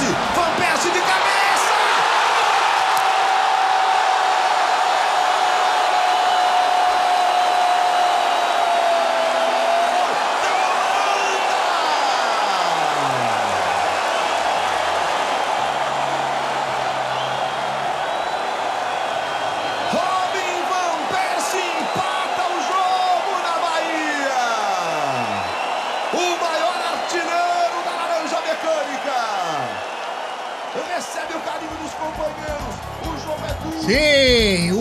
Levantamento pro Van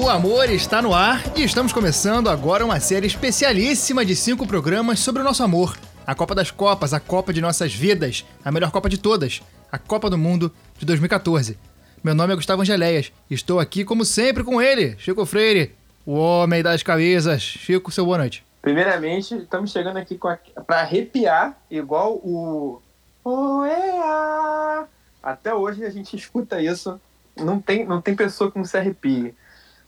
o amor está no ar e estamos começando agora uma série especialíssima de cinco programas sobre o nosso amor. A Copa das Copas, a Copa de nossas vidas, a melhor Copa de todas, a Copa do Mundo de 2014. Meu nome é Gustavo Angeléias e estou aqui, como sempre, com ele, Chico Freire, o homem das camisas. Chico, seu boa noite. Primeiramente, estamos chegando aqui para arrepiar, igual o. Oea! Até hoje a gente escuta isso. Não tem, não tem pessoa que não se arrepie.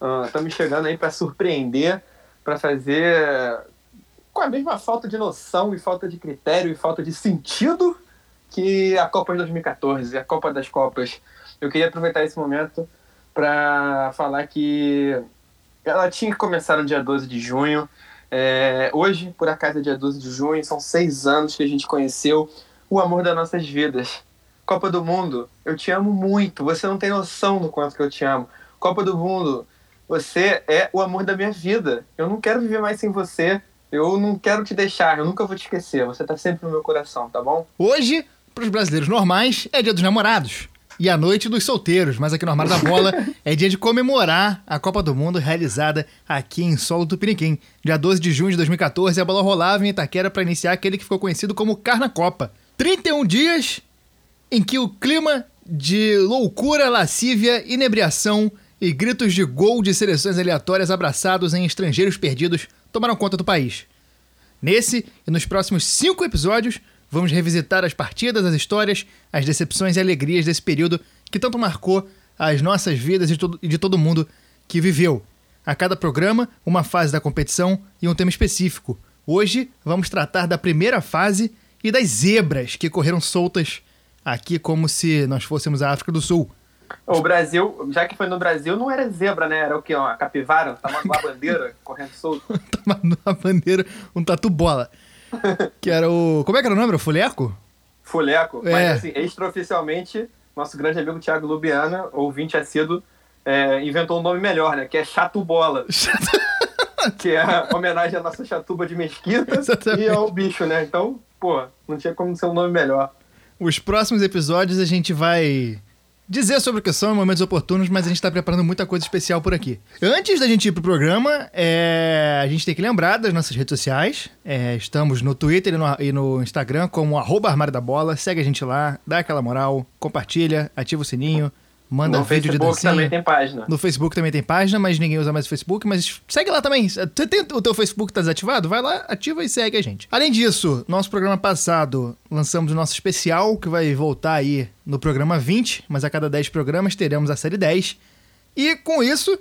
Ah, estamos chegando aí para surpreender, para fazer com a mesma falta de noção e falta de critério e falta de sentido que a Copa de 2014, a Copa das Copas. Eu queria aproveitar esse momento para falar que ela tinha que começar no dia 12 de junho. É, hoje, por acaso, é dia 12 de junho, são seis anos que a gente conheceu o amor das nossas vidas. Copa do Mundo, eu te amo muito, você não tem noção do quanto que eu te amo. Copa do Mundo, você é o amor da minha vida. Eu não quero viver mais sem você. Eu não quero te deixar, eu nunca vou te esquecer. Você tá sempre no meu coração, tá bom? Hoje, para os brasileiros normais, é dia dos namorados. E a noite dos solteiros, mas aqui no Armário da Bola é dia de comemorar a Copa do Mundo realizada aqui em solo Tupiniquim. Dia 12 de junho de 2014, a bola rolava em Itaquera para iniciar aquele que ficou conhecido como Carna Copa. 31 dias em que o clima de loucura, lascívia, inebriação e gritos de gol de seleções aleatórias abraçados em estrangeiros perdidos tomaram conta do país. Nesse e nos próximos cinco episódios, vamos revisitar as partidas, as histórias, as decepções e alegrias desse período que tanto marcou as nossas vidas e de todo, de todo mundo que viveu. A cada programa, uma fase da competição e um tema específico. Hoje, vamos tratar da primeira fase e das zebras que correram soltas aqui como se nós fôssemos a África do Sul. O Brasil, já que foi no Brasil, não era zebra, né? Era o quê? Uma capivara? A bandeira correndo solto. Tava numa bandeira, um tatu bola. Que era o. Como é que era o nome? Era o Fuleco? Fuleco. É. Mas, assim, extraoficialmente, nosso grande amigo Thiago Lubiana, ouvinte assíduo, é, inventou um nome melhor, né? Que é Chato Bola. que é homenagem à nossa chatuba de mesquita Exatamente. e ao bicho, né? Então, pô, não tinha como ser um nome melhor. Os próximos episódios a gente vai dizer sobre o que são em momentos oportunos, mas a gente tá preparando muita coisa especial por aqui. Antes da gente ir pro programa, é, a gente tem que lembrar das nossas redes sociais. É, estamos no Twitter e no, e no Instagram como arroba Armário da Bola. Segue a gente lá, dá aquela moral, compartilha, ativa o sininho, manda no vídeo de Facebook dancinha. também tem página. No Facebook também tem página, mas ninguém usa mais o Facebook. Mas segue lá também. Você tem o teu Facebook tá desativado? Vai lá, ativa e segue a gente. Além disso, nosso programa passado lançamos o nosso especial, que vai voltar aí no programa 20, mas a cada 10 programas teremos a série 10. E com isso,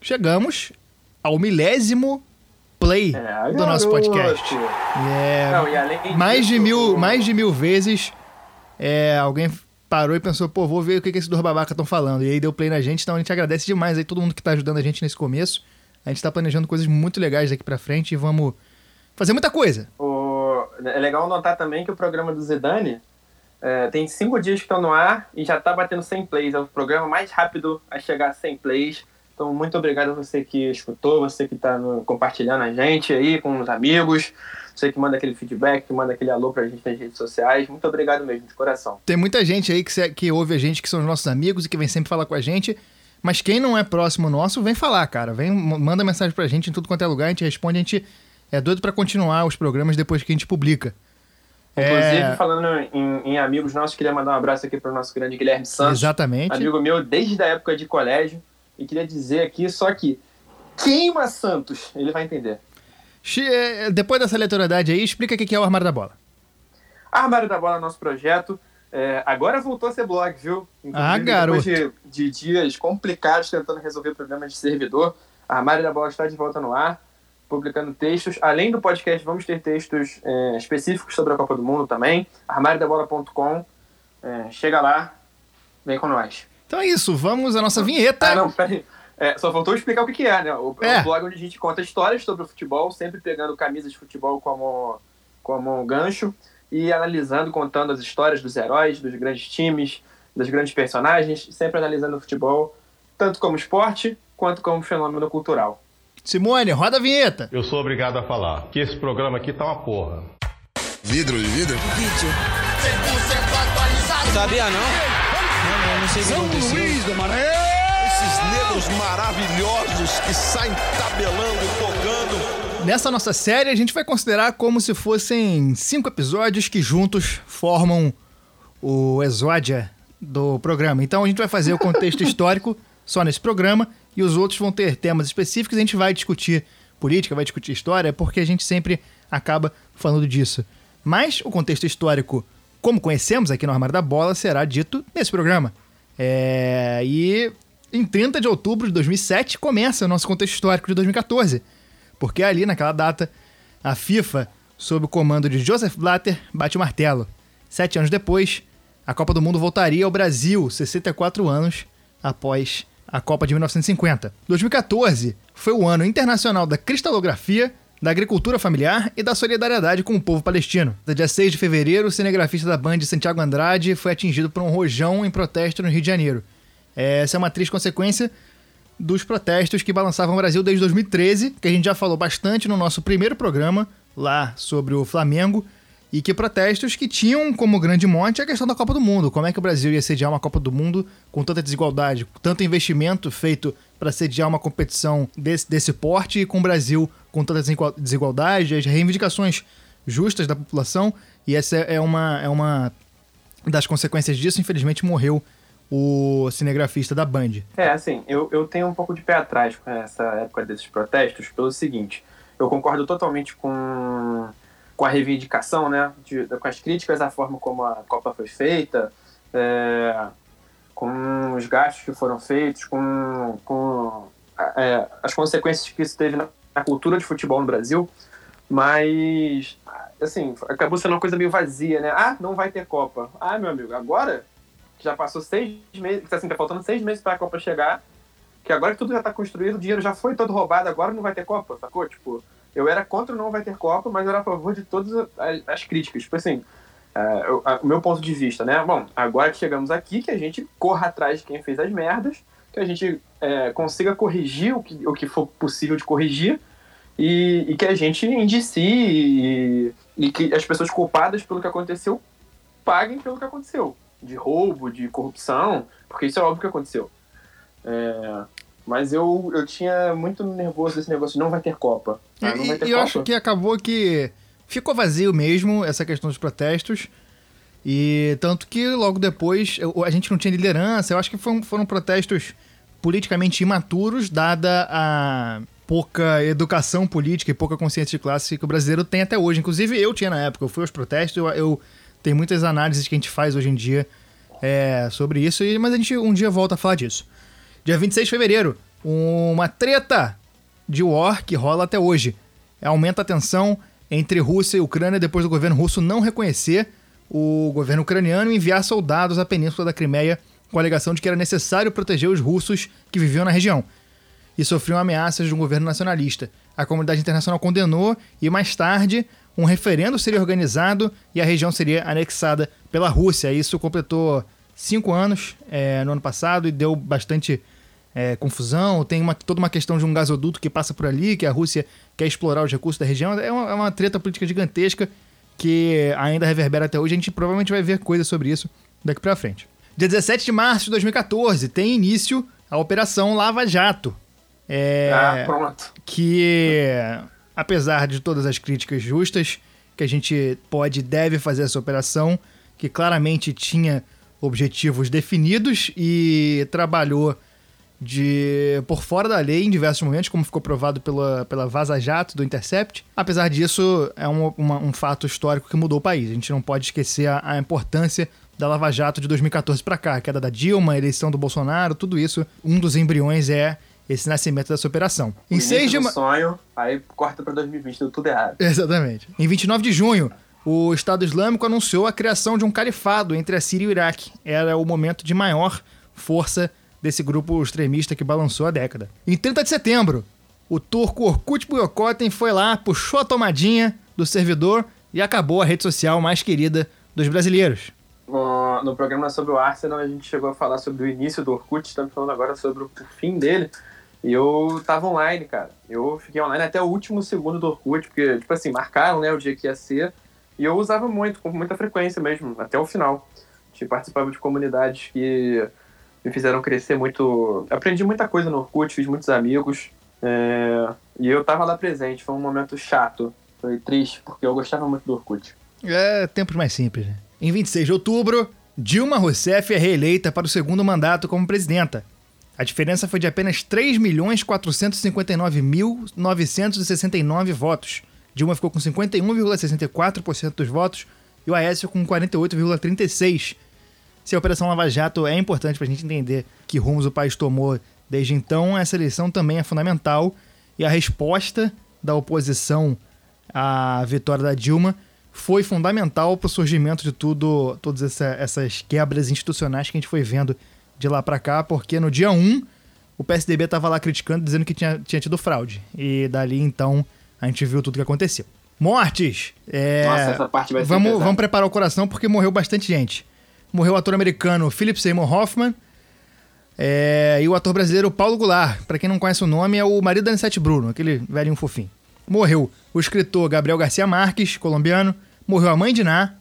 chegamos ao milésimo play É, do nosso podcast. É, Não, mais de mil, mais de mil vezes é, alguém parou e pensou, pô, vou ver o que, que esses dois babacas estão falando. E aí deu play na gente, então a gente agradece demais aí todo mundo que tá ajudando a gente nesse começo. A gente tá planejando coisas muito legais daqui pra frente e vamos fazer muita coisa. O- É legal notar também que o programa do Zidane é, tem cinco dias que estão no ar e já tá batendo 100 plays. É o programa mais rápido a chegar a 100 plays. Então, muito obrigado a você que escutou, você que tá no- compartilhando a gente aí com os amigos, você que manda aquele feedback, que manda aquele alô pra gente nas redes sociais. Muito obrigado mesmo, de coração. Tem muita gente aí que, se- que ouve a gente, que são os nossos amigos e que vem sempre falar com a gente. Mas quem não é próximo nosso, vem falar, cara. Vem, manda mensagem pra gente em tudo quanto é lugar, a gente responde, a gente é doido pra continuar os programas depois que a gente publica. Inclusive, É, falando em, em amigos nossos, queria mandar um abraço aqui pro nosso grande Guilherme Santos. exatamente. amigo meu desde a época de colégio. E queria dizer aqui só que queima Santos, ele vai entender. Xi- é, Depois dessa aleatoriedade aí, explica o que é o Armário da Bola. Armário da Bola é nosso projeto. É, agora voltou a ser blog, viu? Ah, garoto. Depois de, de dias complicados tentando resolver problemas de servidor, Armário da Bola está de volta no ar. publicando textos. Além do podcast, vamos ter textos é, específicos sobre a Copa do Mundo também. armáriodabola.com. É, chega lá, vem com nós. Então é isso, vamos à nossa vinheta. Ah, não, peraí. É, só faltou explicar o que, que é, né? O, é. o blog onde a gente conta histórias sobre o futebol, sempre pegando camisas de futebol como, como um gancho e analisando, contando as histórias dos heróis, dos grandes times, dos grandes personagens, sempre analisando o futebol, tanto como esporte quanto como fenômeno cultural. Simone, roda a vinheta. Eu sou obrigado a falar que esse programa aqui tá uma porra. Vidro de vidro? Vídeo. Sabia não? Não, não, não sei o que aconteceu. Luís do Esses maravilhosos que saem tabelando, tocando. Nessa nossa série, a gente vai considerar como se fossem cinco episódios que juntos formam o exódia do programa. Então a gente vai fazer o contexto histórico só nesse programa e os outros vão ter temas específicos. A gente vai discutir política, vai discutir história, porque a gente sempre acaba falando disso. Mas o contexto histórico, como conhecemos aqui no Armário da Bola, será dito nesse programa. É... E em 30 de outubro de 2007 começa o nosso contexto histórico de 2014, porque ali naquela data a FIFA, sob o comando de Joseph Blatter, bate o martelo. Sete anos depois, a Copa do Mundo voltaria ao Brasil, 64 anos após a Copa de 1950. 2014 foi o ano internacional da cristalografia, da agricultura familiar e da solidariedade com o povo palestino. No dia 6 de fevereiro, o cinegrafista da Band Santiago Andrade foi atingido por um rojão em protesto no Rio de Janeiro. Essa é uma triste consequência dos protestos que balançavam o Brasil desde 2013, que a gente já falou bastante no nosso primeiro programa, lá sobre o Flamengo, e que protestos que tinham como grande monte a questão da Copa do Mundo. Como é que o Brasil ia sediar uma Copa do Mundo com tanta desigualdade, com tanto investimento feito para sediar uma competição desse, desse porte e com o Brasil com tanta desigualdade, as reivindicações justas da população. E essa é uma, é uma das consequências disso. Infelizmente, morreu o cinegrafista da Band. É, assim, eu, eu tenho um pouco de pé atrás com essa época desses protestos pelo seguinte. Eu concordo totalmente com com a reivindicação, né, de, com as críticas à forma como a Copa foi feita, é, com os gastos que foram feitos, com, com é, as consequências que isso teve na, na, cultura de futebol no Brasil, mas, assim, acabou sendo uma coisa meio vazia, né? Ah, não vai ter Copa. Ah, meu amigo, agora já passou seis meses, assim, tá faltando seis meses para a Copa chegar, que agora que tudo já está construído, o dinheiro já foi todo roubado, agora não vai ter Copa, sacou? Tipo, eu era contra não vai ter Copa, mas era a favor de todas as, as críticas. Tipo assim, uh, o meu ponto de vista, né? Bom, agora que chegamos aqui, que a gente corra atrás de quem fez as merdas, que a gente é, consiga corrigir o que, o que for possível de corrigir e, e que a gente indicie e, e, que as pessoas culpadas pelo que aconteceu paguem pelo que aconteceu. De roubo, de corrupção, porque isso é óbvio que aconteceu. É, mas eu, eu tinha muito nervoso esse negócio, não vai ter Copa. Ah, e, ter eu acho que acabou que ficou vazio mesmo essa questão dos protestos. E tanto que logo depois a gente não tinha liderança. Eu acho que foram, foram protestos politicamente imaturos, dada a pouca educação política e pouca consciência de classe que o brasileiro tem até hoje. Inclusive eu tinha na época, eu fui aos protestos, eu, eu tenho muitas análises que a gente faz hoje em dia é, sobre isso, mas a gente um dia volta a falar disso. Dia 26 de fevereiro, uma treta de war que rola até hoje. Aumenta a tensão entre Rússia e Ucrânia depois do governo russo não reconhecer o governo ucraniano e enviar soldados à península da Crimeia com a alegação de que era necessário proteger os russos que viviam na região. E sofriam ameaças de um governo nacionalista. A comunidade internacional condenou e mais tarde um referendo seria organizado e a região seria anexada pela Rússia. Isso completou cinco anos é, no ano passado e deu bastante é, confusão, tem uma, toda uma questão de um gasoduto que passa por ali, que a Rússia quer explorar os recursos da região. É uma, é uma treta política gigantesca que ainda reverbera até hoje. A gente provavelmente vai ver coisas sobre isso daqui para frente. Dia 17 de março de 2014 tem início a Operação Lava Jato. É, ah, pronto. Que, apesar de todas as críticas justas que a gente pode e deve fazer essa operação, que claramente tinha objetivos definidos e trabalhou de por fora da lei em diversos momentos, como ficou provado pela, pela Vaza Jato do Intercept. Apesar disso, é um, uma, um fato histórico que mudou o país. A gente não pode esquecer a, a importância da Lava Jato de 2014 para cá, a queda da Dilma, a eleição do Bolsonaro, tudo isso. Um dos embriões é esse nascimento dessa operação. Em Início 6 de do ma... sonho, aí corta pra 2020, deu tudo errado. Exatamente. Em 29 de junho, o Estado Islâmico anunciou a criação de um califado entre a Síria e o Iraque. Era o momento de maior força desse grupo extremista que balançou a década. Em 30 de setembro, o turco Orkut Buyokoten foi lá, puxou a tomadinha do servidor e acabou a rede social mais querida dos brasileiros. No, no programa sobre o Arsenal, a gente chegou a falar sobre o início do Orkut, estamos falando agora sobre o fim dele. E eu tava online, cara. Eu fiquei online até o último segundo do Orkut, porque, tipo assim, marcaram né, o dia que ia ser. E eu usava muito, com muita frequência mesmo, até o final. Tipo, participava de comunidades que me fizeram crescer muito. Aprendi muita coisa no Orkut, fiz muitos amigos. É... E eu tava lá presente, foi um momento chato. Foi triste, porque eu gostava muito do Orkut. É tempos mais simples, né? Em 26 de outubro, Dilma Rousseff é reeleita para o segundo mandato como presidenta. A diferença foi de apenas 3.459.969 votos. Dilma ficou com 51,64% dos votos e o Aécio com 48,36%. Se a Operação Lava Jato é importante para a gente entender que rumos o país tomou desde então, essa eleição também é fundamental e a resposta da oposição à vitória da Dilma foi fundamental para o surgimento de tudo, todas essa, essas quebras institucionais que a gente foi vendo de lá para cá, porque no dia 1 o PSDB estava lá criticando, dizendo que tinha, tinha tido fraude. E dali então a gente viu tudo que aconteceu. Mortes! É, Nossa, essa parte vai ser vamos, pesada. vamos preparar o coração porque morreu bastante gente. Morreu o ator americano Philip Seymour Hoffman é, e o ator brasileiro Paulo Goulart. Para quem não conhece o nome, é o marido da Anissete Bruno, aquele velhinho fofinho. Morreu o escritor Gabriel Garcia Marques, colombiano. Morreu a mãe de Ná.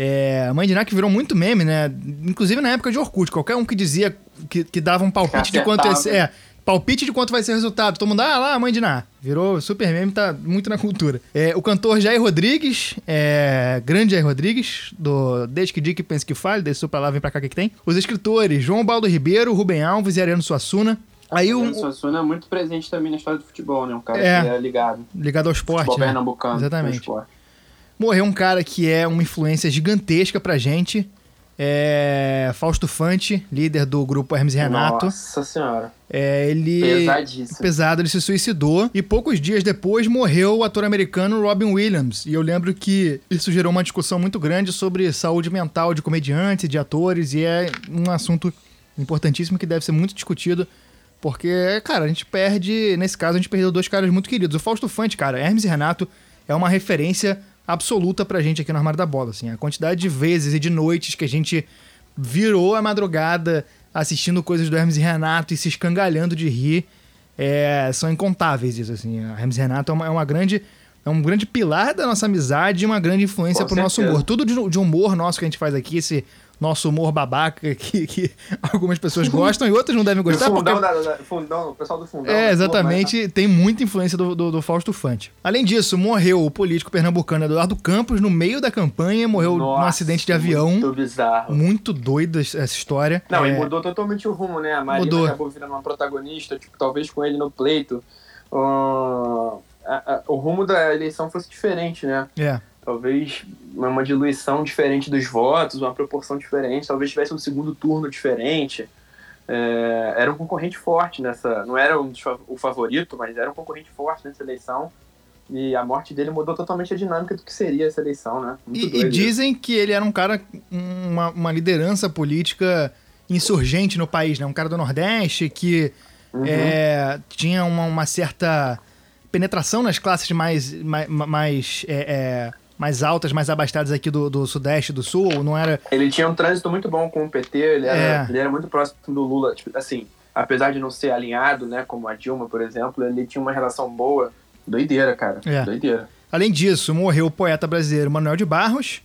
É, a mãe de Ná que virou muito meme, né? Inclusive na época de Orkut. Qualquer um que dizia que, que dava um palpite de quanto ia. É, palpite de quanto vai ser o resultado. Todo mundo, ah lá, a mãe de Ná. Virou super meme, tá muito na cultura. É, o cantor Jair Rodrigues, é, grande Jair Rodrigues, do Desde que Dick Pense que Fale, desceu pra lá, vem pra cá, o que, que tem? Os escritores João Baldo Ribeiro, Rubem Alves e Ariano Suassuna. Aí o, Suassuna é muito presente também na história do futebol, né? Um cara É. que é ligado. ligado ao esporte, futebol né? pernambucano. Exatamente. com esporte. Morreu um cara que é uma influência gigantesca pra gente. É Fausto Fante, líder do grupo Hermes e Renato. Nossa senhora. É, ele. Pesadíssimo. Pesado, ele se suicidou. E poucos dias depois morreu o ator americano Robin Williams. E eu lembro que isso gerou uma discussão muito grande sobre saúde mental de comediantes de atores. E é um assunto importantíssimo que deve ser muito discutido. Porque, cara, a gente perde. Nesse caso, a gente perdeu dois caras muito queridos. O Fausto Fante, cara, Hermes e Renato é uma referência absoluta pra gente aqui no Armário da Bola. Assim, a quantidade de vezes e de noites que a gente virou a madrugada assistindo coisas do Hermes e Renato e se escangalhando de rir é, são incontáveis isso assim. A Hermes e Renato é uma, é uma grande é um grande pilar da nossa amizade e uma grande influência Com pro nosso certeza. humor. Tudo de, de humor nosso que a gente faz aqui, esse nosso humor babaca que, que algumas pessoas gostam e outras não devem O gostar porque fundão, da, da- fundão, o pessoal do fundão. é, né? exatamente. Tem muita influência do, do, do Fausto Fante. Além disso, morreu o político pernambucano Eduardo Campos no meio da campanha, morreu num Nossa, acidente de avião. Muito bizarro. Muito doida essa história. Não, É, e mudou totalmente o rumo, né? A Marina Mudou. acabou virando uma protagonista, tipo, talvez com ele no pleito. ah, a- a- o rumo da eleição fosse diferente, né? É. Talvez uma diluição diferente dos votos, uma proporção diferente, talvez tivesse um segundo turno diferente. É, era um concorrente forte nessa. Não era um o favorito, mas era um concorrente forte nessa eleição. E a morte dele mudou totalmente a dinâmica do que seria essa eleição, né? Muito E, e dizem que ele era um cara, uma, uma liderança política insurgente no país, né? Um cara do Nordeste que Uhum. é, tinha uma, uma certa penetração nas classes mais, mais, mais, é, é, mais altas, mais abastadas aqui do, do Sudeste, do Sul. Não era. Ele tinha um trânsito muito bom com o PT, ele era, É. ele era muito próximo do Lula, tipo, assim, apesar de não ser alinhado, né, como a Dilma, por exemplo, ele tinha uma relação boa. Doideira, cara. É. Doideira. Além disso, morreu o poeta brasileiro Manuel de Barros.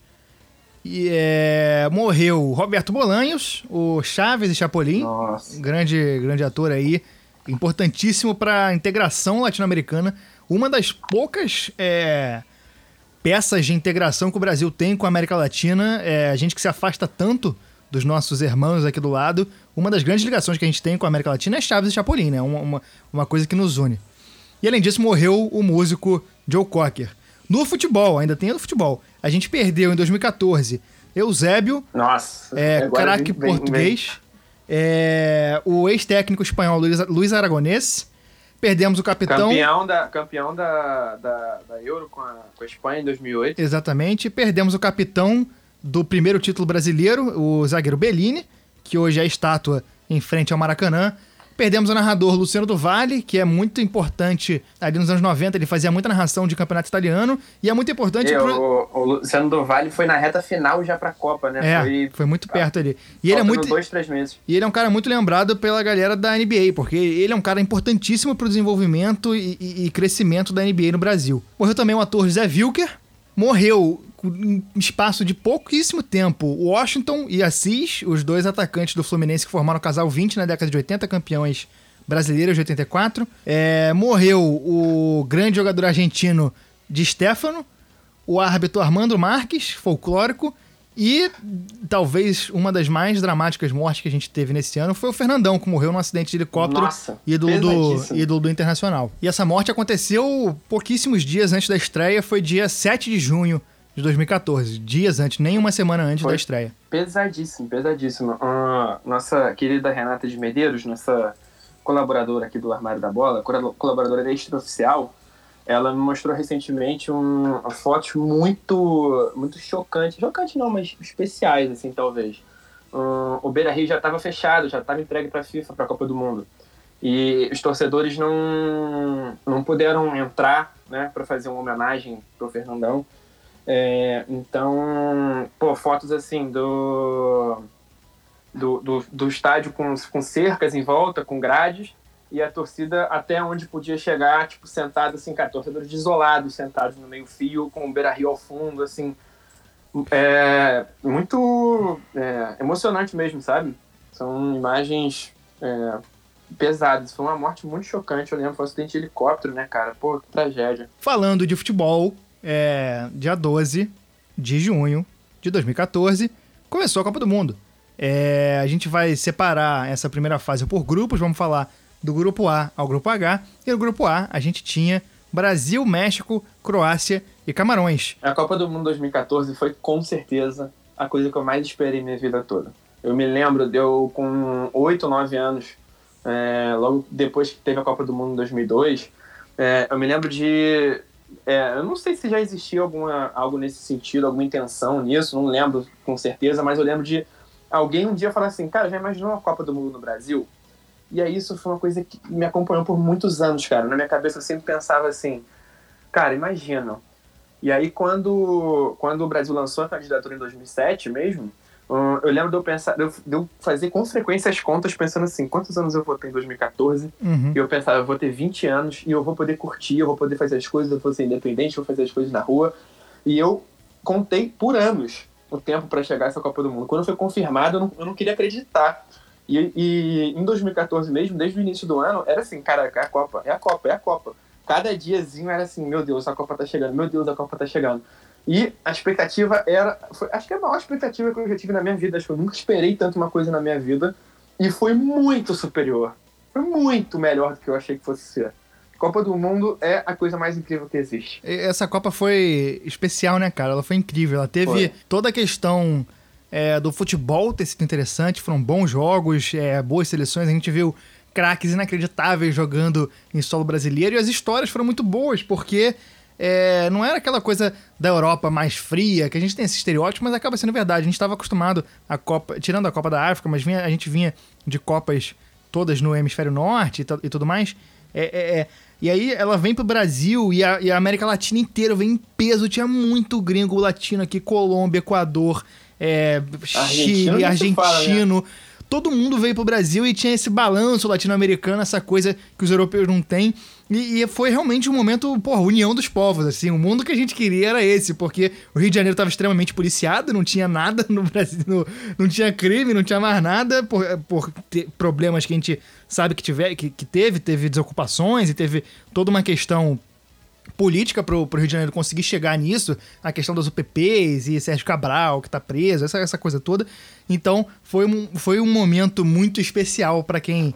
E é, morreu Roberto Bolanhos, o Chaves e Chapolin. Nossa. grande, grande ator aí, importantíssimo para a integração latino-americana. Uma das poucas é, peças de integração que o Brasil tem com a América Latina. É, a gente que se afasta tanto dos nossos irmãos aqui do lado. Uma das grandes ligações que a gente tem com a América Latina é Chaves e Chapolin, né? Uma, uma, uma coisa que nos une. E além disso, morreu o músico Joe Cocker. No futebol, ainda tem no futebol. A gente perdeu em 2014 Eusébio, Nossa. é, craque vem- vem- português. É, o ex-técnico espanhol Luiz, Luiz Aragonês. Perdemos o capitão. Campeão da, campeão da, da, da Euro com a, com a Espanha em 2008. Exatamente. Perdemos o capitão do primeiro título brasileiro, o zagueiro Bellini, que hoje é estátua em frente ao Maracanã. Perdemos o narrador Luciano do Vale, que é muito importante ali nos anos 90, ele fazia muita narração de campeonato italiano, e é muito importante É, pro... o, o Luciano do Vale foi na reta final já pra Copa, né? É, foi, foi muito perto ali. E ele é muito dois, três meses. E ele é um cara muito lembrado pela galera da NBA, porque ele é um cara importantíssimo pro desenvolvimento e, e- e crescimento da NBA no Brasil. Morreu também o ator José Wilker. Morreu em espaço de pouquíssimo tempo Washington e Assis, os dois atacantes do Fluminense que formaram o casal 20 na década de 80, campeões brasileiros de 84. É, morreu o grande jogador argentino de Stefano, o árbitro Armando Marques, folclórico, e talvez uma das mais dramáticas mortes que a gente teve nesse ano foi o Fernandão, que morreu num acidente de helicóptero Nossa, ídolo do, ídolo do Internacional. E essa morte aconteceu pouquíssimos dias antes da estreia, foi dia 7 de junho de 2014, dias antes, nem uma semana antes Foi. da estreia. Pesadíssimo, pesadíssimo. Ah, nossa querida Renata de Medeiros, nossa colaboradora aqui do Armário da Bola, colaboradora extraoficial, ela me mostrou recentemente um, fotos muito, muito chocantes. Chocantes não, mas especiais, assim, talvez. O Beira Rio já estava fechado, já estava entregue para a FIFA, para a Copa do Mundo. E os torcedores não, não puderam entrar né, para fazer uma homenagem pro Fernandão. É, então, pô, fotos assim do, do, do, do estádio com, com cercas em volta, com grades, e a torcida até onde podia chegar, tipo, sentado assim, cara, torcedores isolados, sentados no meio fio, com o Beira Rio ao fundo, assim. É muito é, emocionante mesmo, sabe? São imagens é, pesadas. Foi uma morte muito chocante, eu lembro, foi um acidente de helicóptero, né, cara? Pô, que tragédia. Falando de futebol, é, dia 12 de junho de 2014, começou a Copa do Mundo. É, a gente vai separar essa primeira fase por grupos, vamos falar do grupo A ao grupo H. E no grupo A a gente tinha Brasil, México, Croácia e Camarões. A Copa do Mundo 2014 foi com certeza a coisa que eu mais esperei minha vida toda. Eu me lembro, deu com 8 ou 9 anos, é, logo depois que teve a Copa do Mundo em 2002, é, eu me lembro de. É, eu não sei se já existia alguma, algo nesse sentido, alguma intenção nisso, não lembro com certeza, mas eu lembro de alguém um dia falar assim: cara, já imaginou uma Copa do Mundo no Brasil? E aí isso foi uma coisa que me acompanhou por muitos anos, cara. Na minha cabeça eu sempre pensava assim: cara, imagina. E aí, quando, quando o Brasil lançou a candidatura em 2007 mesmo, hum, eu lembro de eu, pensar, de eu, de eu fazer com frequência as contas pensando assim, quantos anos eu vou ter em 2014? Uhum. E eu pensava, eu vou ter 20 anos e eu vou poder curtir, eu vou poder fazer as coisas, eu vou ser independente, eu vou fazer as coisas na rua. E eu contei por anos o tempo para chegar a essa Copa do Mundo. Quando foi confirmado, eu não, eu não queria acreditar. E, e em 2014 mesmo, desde o início do ano, era assim, cara, é a Copa, é a Copa, é a Copa. Cada diazinho era assim, meu Deus, a Copa tá chegando, meu Deus, a Copa tá chegando. E a expectativa era, foi, acho que é a maior expectativa que eu já tive na minha vida. Acho que eu nunca esperei tanto uma coisa na minha vida. E foi muito superior. Foi muito melhor do que eu achei que fosse ser. Copa do Mundo é a coisa mais incrível que existe. Essa Copa foi especial, né, cara? Ela foi incrível. Ela teve Foi. toda a questão é, do futebol ter sido interessante, foram bons jogos, é, boas seleções. A gente viu craques inacreditáveis jogando em solo brasileiro e as histórias foram muito boas, porque é, não era aquela coisa da Europa mais fria, que a gente tem esse estereótipo, mas acaba sendo verdade. A gente estava acostumado a Copa, tirando a Copa da África, mas vinha- a gente vinha de Copas todas no hemisfério norte e, e tudo mais. É, é, é. E aí ela vem pro Brasil e a, e a América Latina inteira vem em peso. Tinha muito gringo latino aqui, Colômbia, Equador, é, Chile, argentino. fala, né? Todo mundo veio pro Brasil e tinha esse balanço latino-americano, essa coisa que os europeus não têm. E, e foi realmente um momento, porra, união dos povos, assim. O mundo que a gente queria era esse, porque o Rio de Janeiro estava extremamente policiado, não tinha nada no Brasil, no- não tinha crime, não tinha mais nada, por, por problemas que a gente sabe que, tiver, que, que teve, teve desocupações e teve toda uma questão política pro, pro Rio de Janeiro conseguir chegar nisso, a questão das UPPs e Sérgio Cabral, que tá preso, essa, essa coisa toda. Então, foi um, foi um momento muito especial para quem,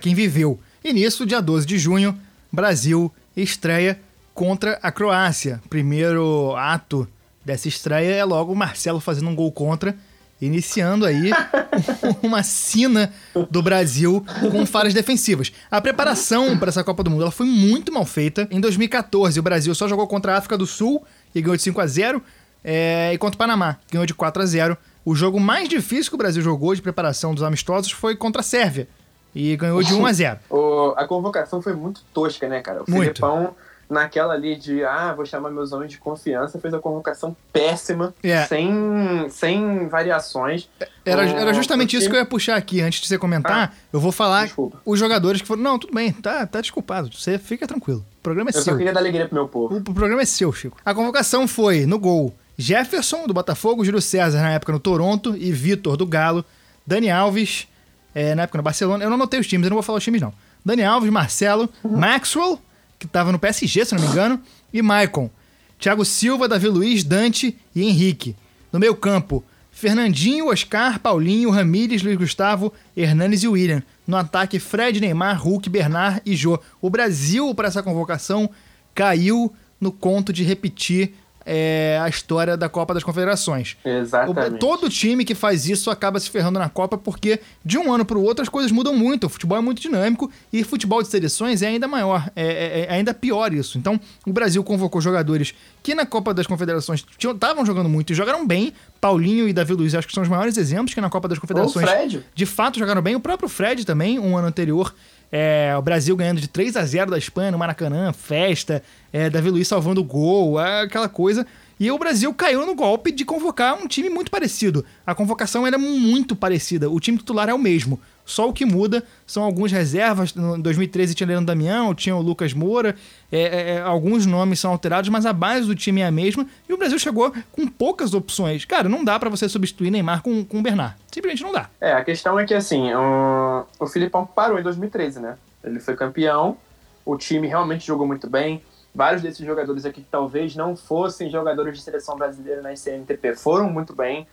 quem viveu. E nisso, dia 12 de junho, Brasil estreia contra a Croácia. Primeiro ato dessa estreia é logo o Marcelo fazendo um gol contra iniciando aí uma sina do Brasil com falhas defensivas. A preparação para essa Copa do Mundo ela foi muito mal feita. Em 2014, o Brasil só jogou contra a África do Sul e ganhou de 5 a 0 é, e contra o Panamá, ganhou de 4 a 0 O jogo mais difícil que o Brasil jogou de preparação dos amistosos foi contra a Sérvia e ganhou de 1 a 0 O- a convocação foi muito tosca, né, cara? O Muito. Filipão, naquela ali de, ah, vou chamar meus homens de confiança, fez a convocação péssima, É. sem, sem variações. Era, O- era justamente o isso que eu ia puxar aqui. Antes de você comentar, eu vou falar desculpa. os jogadores que foram. Não, tudo bem, tá, tá desculpado. Você fica tranquilo. O programa é Eu seu. só queria dar alegria pro meu povo. O, o programa é seu, Chico. A convocação foi no gol Jefferson, do Botafogo, Júlio César, na época no Toronto, e Vitor, do Galo, Dani Alves, é, na época no Barcelona. Eu não anotei os times, eu não vou falar os times, não. Dani Alves, Marcelo, Maxwell, que tava no PSG, se não me engano, e Maicon. Thiago Silva, Davi Luiz, Dante e Henrique. No meio campo, Fernandinho, Oscar, Paulinho, Ramírez, Luiz Gustavo, Hernanes e William. No ataque, Fred, Neymar, Hulk, Bernard e Jô. O Brasil, para essa convocação, caiu no conto de repetir é, a história da Copa das Confederações. Exatamente. O- todo time que faz isso acaba se ferrando na Copa porque de um ano para o outro as coisas mudam muito. O futebol é muito dinâmico e futebol de seleções é ainda maior, é, é- é ainda pior isso. Então o Brasil convocou jogadores que na Copa das Confederações estavam jogando muito e jogaram bem. Paulinho e Davi Luiz acho que são os maiores exemplos que na Copa das Confederações Fred. de fato jogaram bem. O próprio Fred também, um ano anterior. É, o Brasil ganhando de 3 a 0 da Espanha no Maracanã, festa, é, Davi Luiz salvando o gol, é, aquela coisa. E o Brasil caiu no golpe de convocar um time muito parecido. A convocação era muito parecida. O time titular é o mesmo. Só o que muda são algumas reservas. Em 2013 tinha Leandro Damião, tinha o Lucas Moura. é, é, é, alguns nomes são alterados, mas a base do time é a mesma. E o Brasil chegou com poucas opções. Cara, não dá pra você substituir Neymar com, com o Bernard. Simplesmente não dá. É, a questão é que assim, o, o Filipão parou em 2013, né? Ele foi campeão, o time realmente jogou muito bem. Vários desses jogadores aqui que talvez não fossem jogadores de seleção brasileira na CNTP foram muito bem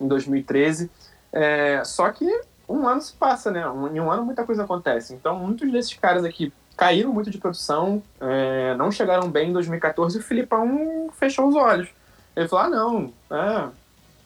em 2013. É, só que um ano se passa, né? Um- em um ano muita coisa acontece. Então, muitos desses caras aqui caíram muito de produção, é, não chegaram bem em 2014 e o Filipão fechou os olhos. Ele falou: ah, não, é,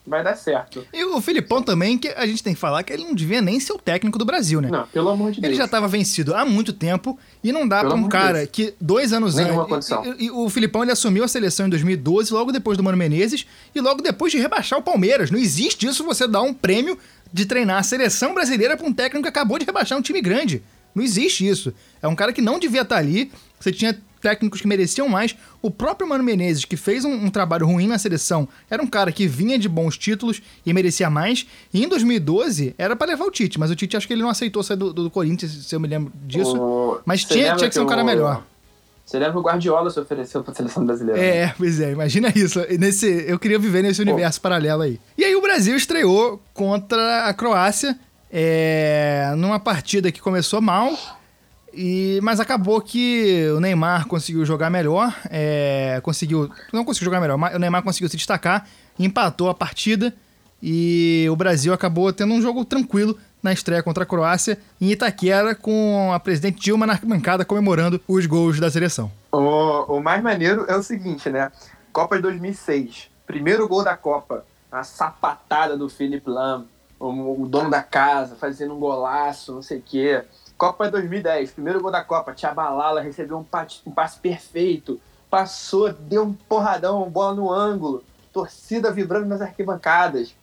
vai dar certo. E o Filipão também, que a gente tem que falar que ele não devia nem ser o técnico do Brasil, né? Não, pelo amor de Ele Deus. já estava vencido há muito tempo e não dá pra um cara Deus. que dois anos Nenhuma antes. condição. E, e o Filipão ele assumiu a seleção em 2012, logo depois do Mano Menezes e logo depois de rebaixar o Palmeiras. Não existe isso você dar um prêmio de treinar a seleção brasileira pra um técnico que acabou de rebaixar um time grande. Não existe isso. É um cara que não devia estar ali. Você tinha técnicos que mereciam mais. O próprio Mano Menezes, que fez um, um trabalho ruim na seleção, era um cara que vinha de bons títulos e merecia mais. E em 2012 era pra levar o Tite, mas o Tite acho que ele não aceitou sair do, do Corinthians, se eu me lembro disso. O- Mas Você tinha, tinha que ser um cara o- melhor. Você lembra que o Guardiola se ofereceu pra seleção brasileira? né? É, pois é, imagina isso. Nesse, eu queria viver nesse universo paralelo aí. E aí o Brasil estreou contra a Croácia é, numa partida que começou mal, e, mas acabou que o Neymar conseguiu jogar melhor, é, conseguiu, não conseguiu jogar melhor, mas o Neymar conseguiu se destacar, empatou a partida e o Brasil acabou tendo um jogo tranquilo na estreia contra a Croácia em Itaquera com a presidente Dilma na bancada comemorando os gols da seleção. O, o mais maneiro é o seguinte, né? Copa de 2006. Primeiro gol da Copa. A sapatada do Philip Lam. O, o dono da casa fazendo um golaço, não sei o quê. Copa de 2010. Primeiro gol da Copa. Tchabalala recebeu um, passe- um passe perfeito. Passou, deu um porradão, bola no ângulo. Torcida vibrando nas arquibancadas.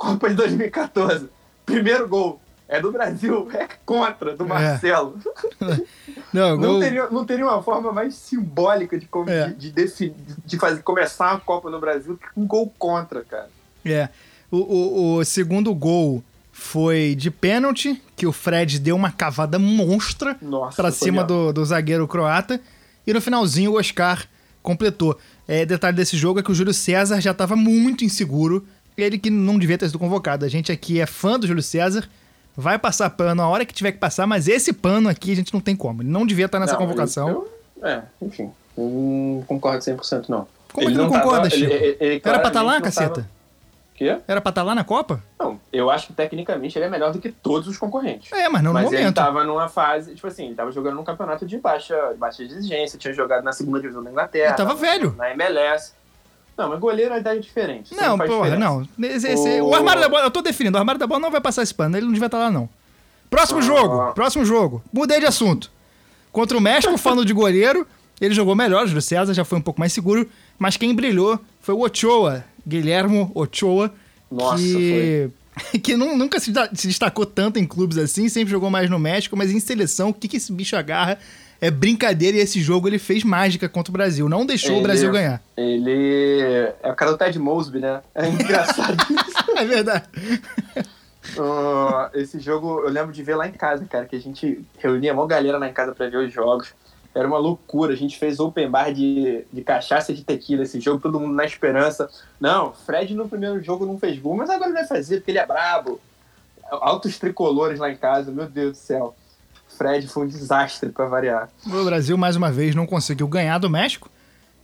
Copa de 2014. Primeiro gol. É do Brasil, é contra, do Marcelo. Não, Não gol- teria, não teria uma forma mais simbólica de, É. de, de, de fazer, começar a Copa no Brasil que um gol contra, cara. É. O, o- o segundo gol foi de pênalti, que o Fred deu uma cavada monstra foi cima do, do zagueiro croata. E no finalzinho o Oscar completou. É, detalhe desse jogo é que o Júlio César já tava muito inseguro. Ele que não devia ter sido convocado. A gente aqui é fã do Júlio César. Vai passar pano a hora que tiver que passar, mas esse pano aqui a gente não tem como. Ele não devia estar nessa Não, convocação. eu- eu- é, enfim. Não concordo 100% não. Como é que não concorda, Chico? Era pra estar lá, claramente não caceta? tava- Quê? Era pra estar lá na Copa? Não, eu acho que tecnicamente ele é melhor do que todos os concorrentes. É, mas não Mas no ele momento. tava numa fase, tipo assim, ele tava jogando num campeonato de baixa, baixa exigência, tinha jogado na segunda divisão da Inglaterra. Ele tava velho. Na MLS. Não, mas goleiro a idade é diferente. Não, porra, não. Esse- esse- o... O- armário da bola, eu tô definindo, o armário da bola não vai passar esse pano, ele não devia estar lá, não. Próximo Ah. jogo, próximo jogo. Mudei de assunto. Contra o México, falando de goleiro, ele jogou melhor, o Júlio César já foi um pouco mais seguro, mas quem brilhou foi o Ochoa, Guilhermo Ochoa, Nossa, que, que nu- nunca se destacou tanto em clubes assim, sempre jogou mais no México, mas em seleção, o que, que esse bicho agarra é brincadeira e esse jogo ele fez mágica contra o Brasil, não deixou o Ele- Brasil ganhar. Ele é o cara do Ted Mosby, né? É engraçado isso. É verdade. Ah, esse jogo eu lembro de ver lá em casa, cara, que a gente reunia uma galera lá em casa pra ver os jogos. Era uma loucura. A gente fez open bar de, de cachaça de tequila esse jogo, todo mundo na esperança. Não, Fred no primeiro jogo não fez gol, mas agora ele vai fazer porque ele é brabo. Altos tricolores lá em casa, meu Deus do céu. Fred foi um desastre pra variar. O Brasil, mais uma vez, não conseguiu ganhar do México.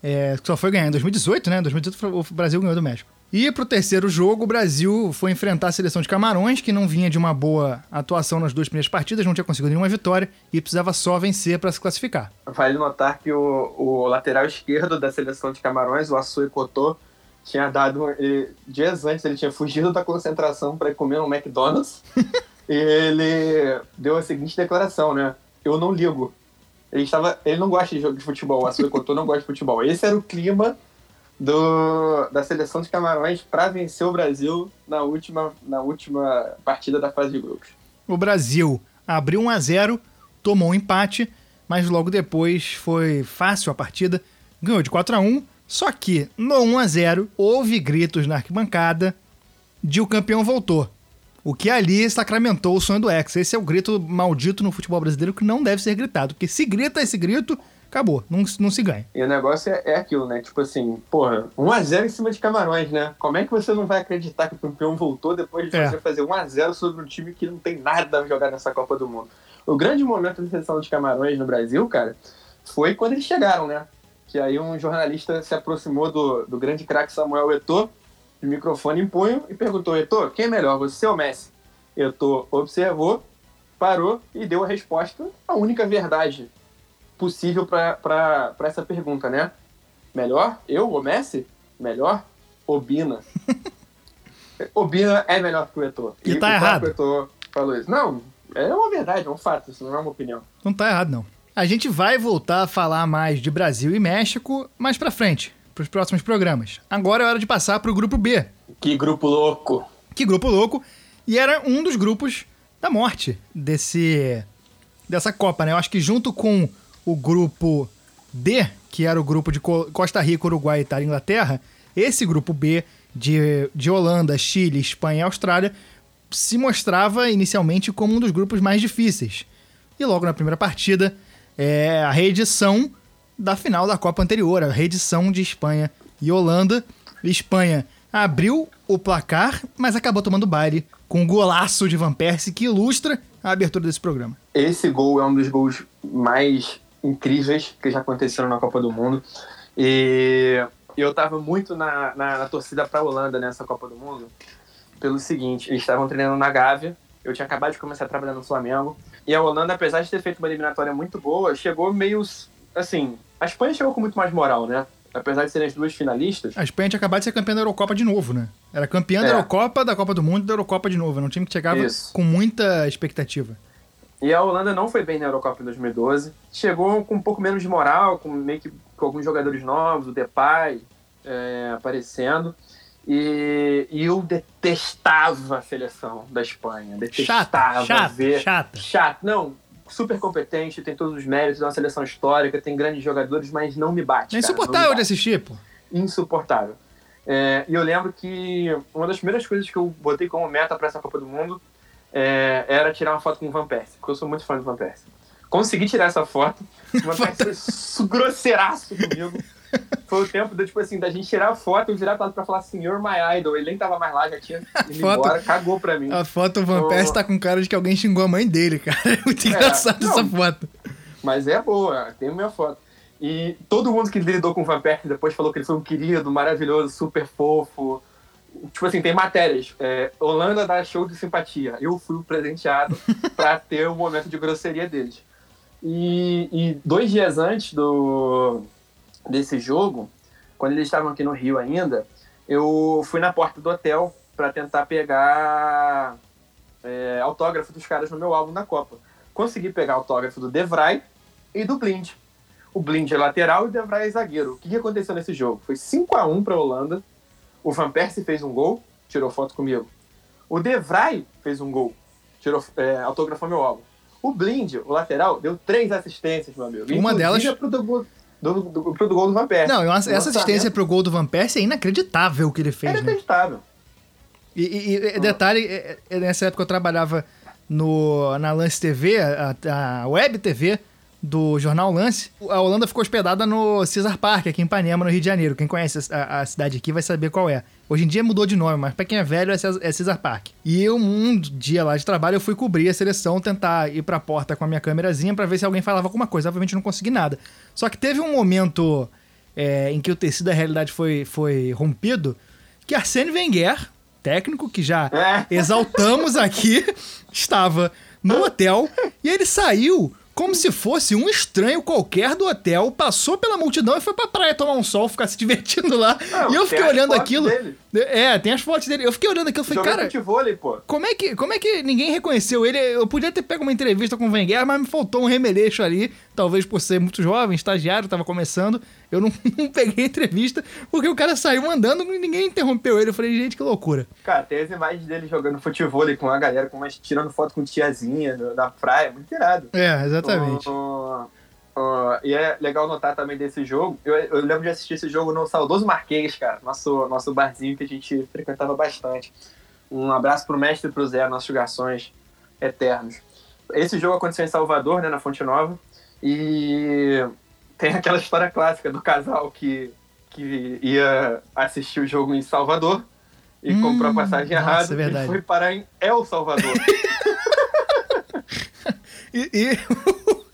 É, só foi ganhar em 2018, né? Em 2018 foi- o Brasil ganhou do México. E pro terceiro jogo, o Brasil foi enfrentar a seleção de Camarões, que não vinha de uma boa atuação nas duas primeiras partidas, não tinha conseguido nenhuma vitória e precisava só vencer para se classificar. Vale notar que o, o lateral esquerdo da seleção de Camarões, o Asui Cotô, tinha dado. Ele, dias antes ele tinha fugido da concentração para ir comer no McDonald's. ele deu a seguinte declaração, né? Eu não ligo. Ele, estava, ele não gosta de jogo de futebol, o Asui Cotô não gosta de futebol. Esse era o clima do, da seleção de Camarões para vencer o Brasil na última, na última partida da fase de grupos. O Brasil abriu 1 a 0 tomou um empate, mas logo depois foi fácil a partida, ganhou de 4 a 1 só que no 1 a 0 houve gritos na arquibancada de o campeão voltou. O que ali sacramentou o sonho do Hexa. Esse é o grito maldito no futebol brasileiro que não deve ser gritado. Porque se grita esse grito, acabou. Não, não se ganha. E o negócio é, é aquilo, né? Tipo assim, porra, 1x0 em cima de Camarões, né? Como é que você não vai acreditar que o campeão voltou depois de É. você fazer 1x0 sobre um time que não tem nada a jogar nessa Copa do Mundo? O grande momento da seleção de Camarões no Brasil, cara, foi quando eles chegaram, né? Que aí um jornalista se aproximou do, do grande craque Samuel Eto'o, de microfone em punho, e perguntou, Eto'o, quem é melhor, você ou Messi? Eto'o observou, parou e deu a resposta, a única verdade possível para essa pergunta, né? Melhor? Eu ou Messi? Melhor? Obina. Obina é melhor que o Eto'o. E tá o errado. próprio Eto'o falou isso. Não, é uma verdade, é um fato, isso não é uma opinião. Não tá errado, não. A gente vai voltar a falar mais de Brasil e México mais pra frente, pros próximos programas. Agora é hora de passar pro grupo B. Que grupo louco. Que grupo louco. E era um dos grupos da morte desse dessa Copa, né? Eu acho que junto com o grupo D, que era o grupo de Co- Costa Rica, Uruguai, Itália e Inglaterra, esse grupo B de, de Holanda, Chile, Espanha e Austrália se mostrava inicialmente como um dos grupos mais difíceis. E logo na primeira partida, é a reedição da final da Copa anterior, a reedição de Espanha e Holanda. Espanha abriu o placar, mas acabou tomando baile com um golaço de Van Persie que ilustra a abertura desse programa. Esse gol é um dos gols mais incríveis que já aconteceram na Copa do Mundo. E eu tava muito na, na, na torcida pra Holanda nessa Copa do Mundo, pelo seguinte, eles estavam treinando na Gávea, eu tinha acabado de começar a trabalhar no Flamengo, e a Holanda, apesar de ter feito uma eliminatória muito boa, chegou meio, assim, a Espanha chegou com muito mais moral, né? Apesar de serem as duas finalistas, A Espanha tinha acabado de ser campeã da Eurocopa de novo, né? Era campeã da É. Eurocopa, da Copa do Mundo e da Eurocopa de novo. Era um time que chegava Isso. com muita expectativa. E a Holanda não foi bem na Eurocopa em 2012. Chegou com um pouco menos de moral, com meio que com alguns jogadores novos, o Depay é, aparecendo. E, e eu detestava a seleção da Espanha. Detestava Chata, chata, ver. chata. Chato. Não, super competente, tem todos os méritos, é uma seleção histórica, tem grandes jogadores, mas não me bate. É cara, insuportável me de bate assistir, pô. insuportável. É, e eu lembro que uma das primeiras coisas que eu botei como meta para essa Copa do Mundo é, era tirar uma foto com o Van Persie, porque eu sou muito fã do Van Persie. Consegui tirar essa foto, o Van Persie grosseiraço comigo. Foi o tempo de, tipo assim, da gente tirar a foto e virar pra, pra falar you're my idol. Ele nem tava mais lá, já tinha ido Foto- embora, cagou pra mim. A foto do Van Ô. Persie tá com cara de que alguém xingou a mãe dele, cara. É muito engraçado não. essa foto. Mas é boa, tem minha foto. E todo mundo que lidou com o Van Persie depois falou que ele foi um querido, maravilhoso, super fofo. Tipo assim, tem matérias. É, Holanda dá show de simpatia. Eu fui o presenteado pra ter o momento de grosseria deles. E, e dois dias antes do, desse jogo, quando eles estavam aqui no Rio ainda, eu fui na porta do hotel para tentar pegar é, autógrafo dos caras no meu álbum da Copa. Consegui pegar autógrafo do Devray e do Blind. O Blind é lateral e o Devray é zagueiro. O que, que aconteceu nesse jogo? Foi 5 a 1 para a Holanda. O Van Persie fez um gol, tirou foto comigo. O Devray fez um gol, tirou, é, autografou meu álbum. O Blind, o lateral, deu três assistências, meu amigo. Uma delas- É pro do, do, do, pro gol do Van Persie. Não, essa O assistência pro gol do Van Persie é inacreditável o que ele fez, Era né? acreditável. E, e- e detalhe, é- é- nessa época eu trabalhava no, na Lance TV, a, a web TV do jornal Lance. A Holanda ficou hospedada no Cesar Park, aqui em Ipanema, no Rio de Janeiro. Quem conhece a, a cidade aqui vai saber qual é. Hoje em dia mudou de nome, mas pra quem é velho é Cesar, é Cesar Park. E eu, um dia lá de trabalho, eu fui cobrir a seleção, tentar ir pra porta com a minha câmerazinha pra ver se alguém falava alguma coisa. Obviamente não consegui nada. Só que teve um momento é, em que o tecido da realidade foi, foi rompido, que Arsene Wenger, técnico que já É. exaltamos aqui, estava no hotel e ele saiu como se fosse um estranho qualquer do hotel, passou pela multidão e foi pra praia tomar um sol, ficar se divertindo lá. Não, e eu tem fiquei as olhando fotos aquilo. dele. É, tem as fotos dele. Eu fiquei olhando aquilo e falei, cara, futevôlei, pô. como é, que, como é que ninguém reconheceu ele? Eu podia ter pego uma entrevista com o Wenger, mas me faltou um remeleixo ali. Talvez por ser muito jovem, estagiário, tava começando. Eu não, não peguei entrevista, porque o cara saiu andando e ninguém interrompeu ele. Eu falei, gente, que loucura. Cara, tem as imagens dele jogando futevôlei com a galera, com umas, tirando foto com tiazinha na praia. Muito irado. É, exatamente. Ó, ó, e é legal notar também desse jogo. Eu, eu lembro de assistir esse jogo no Saudoso Marquês, cara. Nosso, nosso barzinho que a gente frequentava bastante. Um abraço pro mestre e pro Zé, nossos garçons eternos. Esse jogo aconteceu em Salvador, né, na Fonte Nova. E tem aquela história clássica do casal que, que ia assistir o jogo em Salvador e Hum, comprou a passagem nossa, errada é e foi parar em El Salvador. E, e-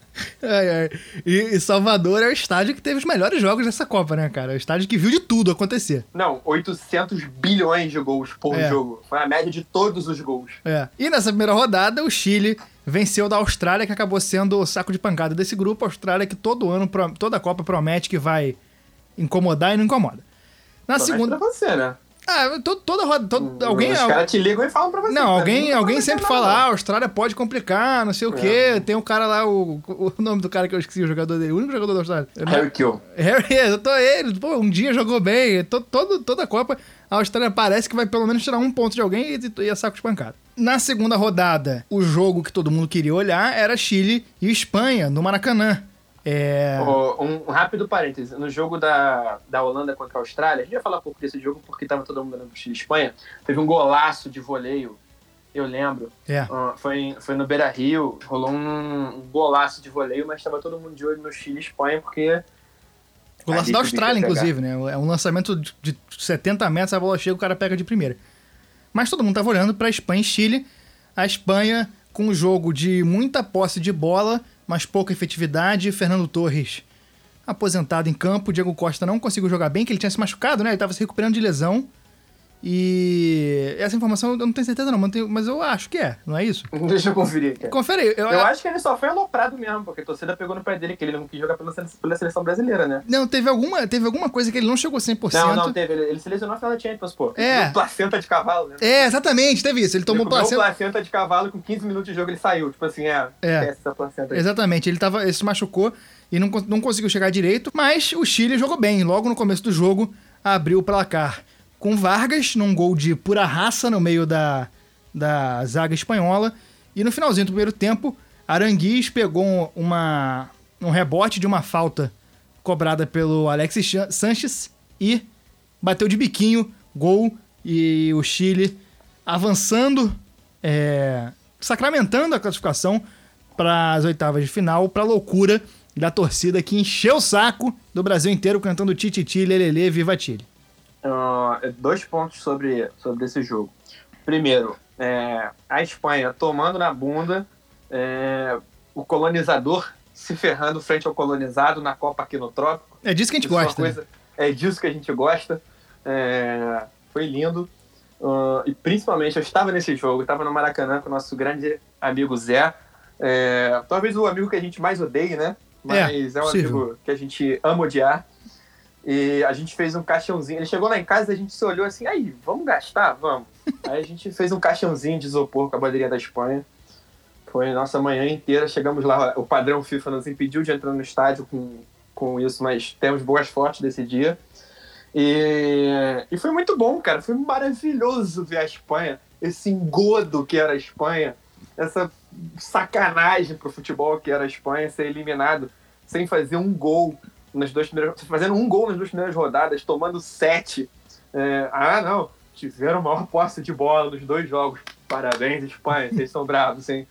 Ai, ai. E- e Salvador é o estádio que teve os melhores jogos dessa Copa, né, cara? É o estádio que viu de tudo acontecer. Não, 800 bilhões de gols por É. jogo. Foi a média de todos os gols. É. E nessa primeira rodada, o Chile venceu da Austrália, que acabou sendo o saco de pancada desse grupo. A Austrália que todo ano, toda a Copa promete que vai incomodar e não incomoda. Na Promete segunda. pra você, né? Ah, to- toda roda. todo- alguém. Os caras te ligam e falam pra você. Não, alguém, não alguém sempre nada, fala, ah, a Austrália pode complicar, não sei o quê. Tem um cara lá, o, o nome do cara que eu esqueci, o jogador dele, o único jogador da Austrália. Harry Kill. Harry, eu tô ele, pô, um dia jogou bem, to- todo, toda a Copa, a Austrália parece que vai pelo menos tirar um ponto de alguém e, e é saco de pancada. Na segunda rodada, o jogo que todo mundo queria olhar era Chile e Espanha, no Maracanã. É... Um, rápido parêntese. No jogo da, da Holanda contra a Austrália, a gente vai falar pouco desse jogo porque tava todo mundo olhando Chile e Espanha. Teve um golaço de voleio, eu lembro. É. Ah, foi, foi no Beira Rio, rolou um, um golaço de voleio, mas tava todo mundo de olho no Chile e Espanha porque. Golaço da Austrália, inclusive, né? É um lançamento de, de 70 metros, a bola chega, o cara pega de primeira. Mas todo mundo tava olhando pra Espanha e Chile. A Espanha com um jogo de muita posse de bola, mas pouca efetividade. Fernando Torres aposentado em campo. Diego Costa não conseguiu jogar bem, que ele tinha se machucado, né? Ele tava se recuperando de lesão. E essa informação eu não tenho certeza não, mas eu acho que é, não é isso? Deixa eu conferir, cara. Confere aí. Eu, Eu acho que ele só foi aloprado mesmo, porque a torcida pegou no pé dele, que ele não quis jogar pela, pela seleção brasileira, né? Não, teve alguma, teve alguma coisa que ele não chegou 100%. Não, não, teve. Ele, ele se lesionou na final da Champions, pô. É. Placenta de cavalo, né? É, exatamente, teve isso. Ele tomou ele placenta. placenta de cavalo com 15 minutos de jogo ele saiu. Tipo assim, é, É. essa placenta aí. Exatamente, ele, tava, ele se machucou e não, não conseguiu chegar direito, mas o Chile jogou bem. Logo no começo do jogo, abriu o placar com Vargas, num gol de pura raça no meio da, da zaga espanhola. E no finalzinho do primeiro tempo, Aranguiz pegou uma, um rebote de uma falta cobrada pelo Alexis Sanches e bateu de biquinho, gol. E o Chile avançando, é, sacramentando a classificação para as oitavas de final, para loucura da torcida que encheu o saco do Brasil inteiro cantando Tititi, Lelele, Viva Chile. Ah, dois pontos sobre, sobre esse jogo. Primeiro, é, a Espanha tomando na bunda, é, o colonizador se ferrando frente ao colonizado na Copa aqui no Trópico. É disso que a gente Isso é gosta. né? coisa- é disso que a gente gosta. É, foi lindo. Ah, e principalmente, eu estava nesse jogo, estava no Maracanã com o nosso grande amigo Zé. É, talvez o amigo que a gente mais odeie, né? Mas é, um possível. amigo que a gente ama odiar. E a gente fez um caixãozinho. Ele chegou lá em casa e a gente se olhou assim, aí, vamos gastar? Vamos. Aí a gente fez um caixãozinho de isopor com a bandeirinha da Espanha. Foi nossa manhã inteira. Chegamos lá, o padrão FIFA nos impediu de entrar no estádio com, com isso, mas temos boas fotos desse dia. E, e foi muito bom, cara. Foi maravilhoso ver a Espanha. Esse engodo que era a Espanha. Essa sacanagem pro futebol que era a Espanha ser eliminado sem fazer um gol nas duas primeiras fazendo um gol nas duas primeiras rodadas, tomando sete. É, ah, não, tiveram maior posse de bola nos dois jogos. Parabéns, Espanha, vocês são bravos, hein?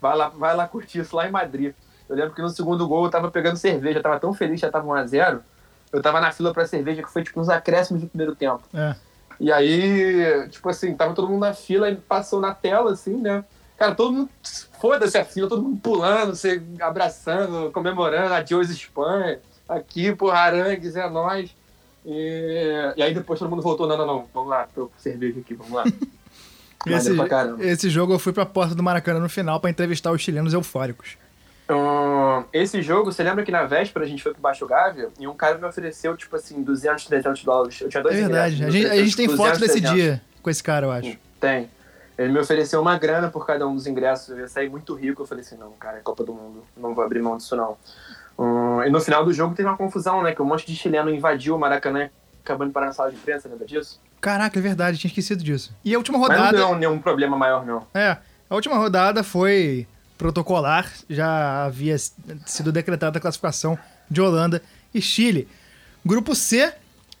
Vai lá, vai lá curtir isso lá em Madrid. Eu lembro que no segundo gol eu tava pegando cerveja, tava tão feliz, já tava 1x0. Eu tava na fila pra cerveja, que foi tipo uns acréscimos do primeiro tempo. É. E aí, tipo assim, tava todo mundo na fila e passou na tela, assim, né? Cara, todo mundo, foda-se a fila, todo mundo pulando, se abraçando, comemorando, adiós Espanha, aqui, por Arangues, é nóis. E, e aí depois todo mundo voltou, não, não, não, vamos lá, tô com cerveja aqui, vamos lá. Esse, esse jogo eu fui pra porta do Maracanã no final pra entrevistar os chilenos eufóricos. Hum, esse jogo, você lembra que na véspera a gente foi pro Baixo Gávea e um cara me ofereceu, tipo assim, 200, 300 dólares. Eu tinha É dois verdade. ingressos, A gente, a gente tem 200, foto desse 300. dia com esse cara, eu acho. Tem. Ele me ofereceu uma grana por cada um dos ingressos. Eu ia sair muito rico. Eu falei assim, não, cara, é Copa do Mundo. Não vou abrir mão disso, não. Hum, e no final do jogo teve uma confusão, né? Que um monte de chileno invadiu o Maracanã acabando de parar na sala de imprensa, lembra disso? Caraca, é verdade, tinha esquecido disso. E a última Mas não rodada. deu nenhum problema maior, não. É, a última rodada foi protocolar, já havia sido decretada a classificação de Holanda e Chile. Grupo C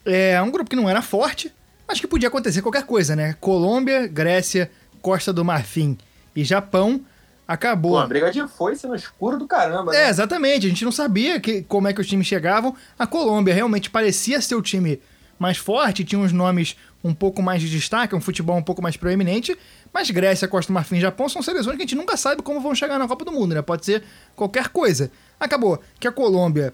é um grupo que não era forte, mas que podia acontecer qualquer coisa, né? Colômbia, Grécia, Costa do Marfim e Japão acabou. Pô, a briga de foice no escuro do caramba, É, né? exatamente. A gente não sabia que, como é que os times chegavam. A Colômbia realmente parecia ser o time mais forte, tinha uns nomes um pouco mais de destaque, um futebol um pouco mais proeminente. Mas Grécia, Costa Marfim e Japão são seleções que a gente nunca sabe como vão chegar na Copa do Mundo, né? Pode ser qualquer coisa. Acabou que a Colômbia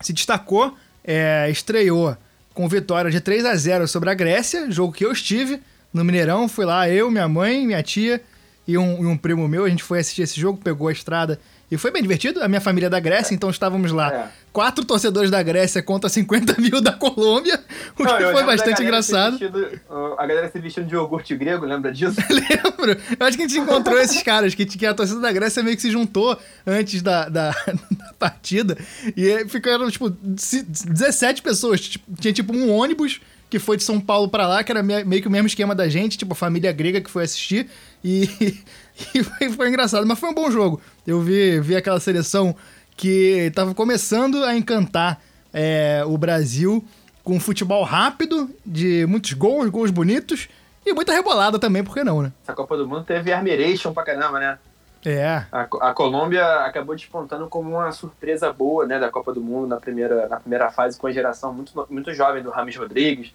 se destacou, é, estreou com vitória de 3 a 0 sobre a Grécia, jogo que eu estive no Mineirão. Fui lá, eu, minha mãe, minha tia e um, e um primo meu. A gente foi assistir esse jogo, pegou a estrada e foi bem divertido. A minha família é da Grécia, então estávamos lá. É. Quatro torcedores da Grécia contra 50 mil da Colômbia, o Não, que foi bastante engraçado. uh, a galera se vestindo de iogurte grego, lembra disso? Lembro. Eu acho que a gente encontrou esses caras, que, que a torcida da Grécia meio que se juntou antes da, da, da partida. E ficaram, tipo, se- 17 pessoas. Tipo, Tinha, tipo, um ônibus que foi de São Paulo pra lá, que era me- meio que o mesmo esquema da gente, tipo, a família grega que foi assistir. E, e foi, foi engraçado, mas foi um bom jogo. Eu vi, vi aquela seleção que tava começando a encantar é, o Brasil com futebol rápido, de muitos gols, gols bonitos. E muita rebolada também, por que não, né? Essa Copa do Mundo teve armeration pra caramba, né? É. A, a Colômbia acabou despontando como uma surpresa boa, né, da Copa do Mundo na primeira, na primeira fase com a geração muito, muito jovem do Rames Rodrigues.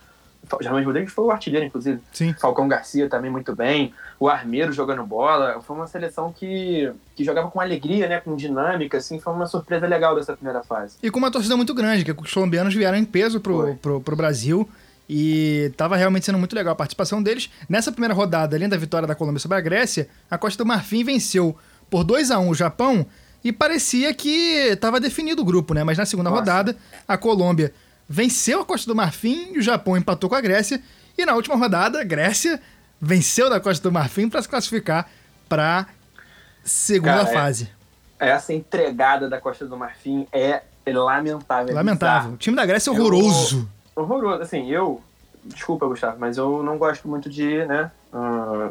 O Rames Rodrigues foi o artilheiro, inclusive. Sim. Falcão Garcia também muito bem. O Armeiro jogando bola. Foi uma seleção que, que jogava com alegria, né, com dinâmica, assim. Foi uma surpresa legal dessa primeira fase. E com uma torcida muito grande, que os colombianos vieram em peso pro, Foi. pro, pro Brasil. E tava realmente sendo muito legal a participação deles. Nessa primeira rodada, além da vitória da Colômbia sobre a Grécia, a Costa do Marfim venceu por 2 a 1 o Japão e parecia que tava definido o grupo, né? Mas na segunda Nossa. rodada, a Colômbia venceu a Costa do Marfim e o Japão empatou com a Grécia. E na última rodada, a Grécia venceu da Costa do Marfim para se classificar para segunda Cara, é- fase. Essa entregada da Costa do Marfim é lamentável. é Lamentável. bizarro. O time da Grécia é horroroso. Horroroso. Assim, eu. Desculpa, Gustavo, mas eu não gosto muito de, né?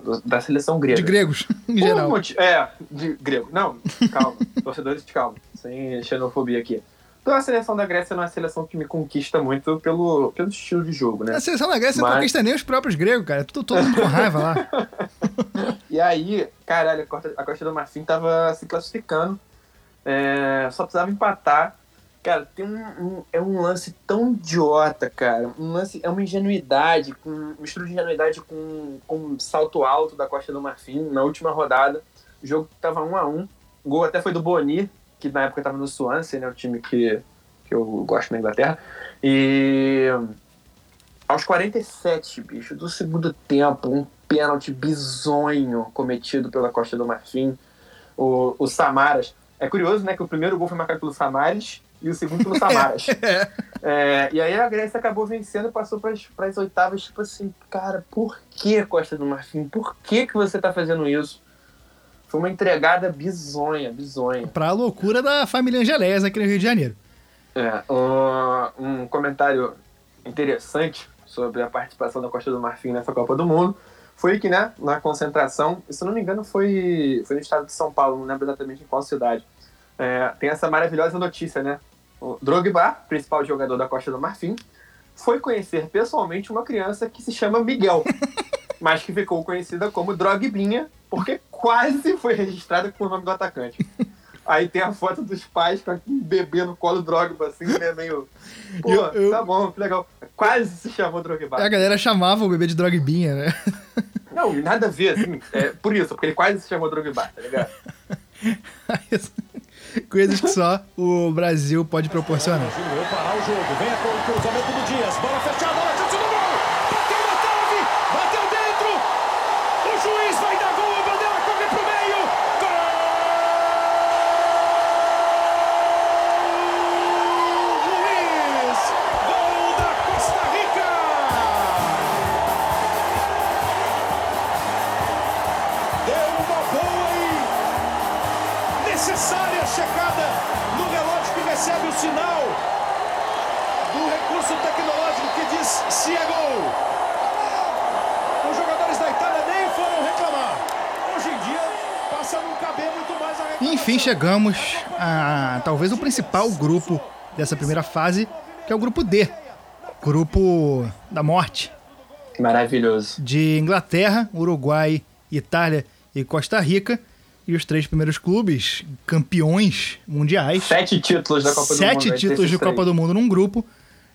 do- da seleção grega. De gregos, em Por geral. moti- É, de grego. Não, calma. Torcedores, calma. Sem xenofobia aqui. Então a seleção da Grécia não é uma seleção que me conquista muito pelo, pelo estilo de jogo, né? A seleção da Grécia não Mas- conquista nem os próprios gregos, cara. Tudo, todo mundo com raiva lá. E aí, caralho, a Costa, a Costa do Marfim tava se classificando. É, só precisava empatar. Cara, tem um, um- É um lance tão idiota, cara. Um lance. É uma ingenuidade, com, mistura de ingenuidade com, com um salto alto da Costa do Marfim na última rodada. O jogo tava 1 a 1 O gol até foi do Boni, que na época tava no Swansea, né? O time que, que eu gosto na Inglaterra. E. Aos 47, bicho, do segundo tempo, um pênalti bizonho cometido pela Costa do Marfim. O, o Samaras. É curioso, né, que o primeiro gol foi marcado pelo Samaras e o segundo pelo Samaras. É, e aí a Grécia acabou vencendo e passou para as oitavas, tipo assim, cara, por que Costa do Marfim? Por que, que você tá fazendo isso? Foi uma entregada bizonha, bizonha. Pra loucura da família Angelés aqui no Rio de Janeiro. É, um, um comentário interessante sobre a participação da Costa do Marfim nessa Copa do Mundo foi que, né, na concentração, se eu não me engano, foi, foi no estado de São Paulo, não lembro exatamente em qual cidade. É, tem essa maravilhosa notícia, né? O Drogba, principal jogador da Costa do Marfim, foi conhecer pessoalmente uma criança que se chama Miguel, mas que ficou conhecida como Drogbinha, porque quase foi registrada com o nome do atacante. Aí tem a foto dos pais com um bebê no colo Drogba, assim, né? Meio. Pô, Eu- eu- tá bom, que legal. Quase se chamou Drogba. A galera chamava o bebê de Drogbinha, né? Não, nada a ver, assim. É, por isso, porque ele quase se chamou Drogba, tá ligado? Coisas que só o Brasil pode proporcionar. Parar o jogo. Vem cruzamento do Dias. Chegamos a talvez o principal grupo dessa primeira fase, que é o grupo D. Grupo da morte. Maravilhoso. De Inglaterra, Uruguai, Itália e Costa Rica. E os três primeiros clubes, campeões mundiais. Sete títulos da Copa do Mundo. Sete títulos de. Copa do Mundo num grupo.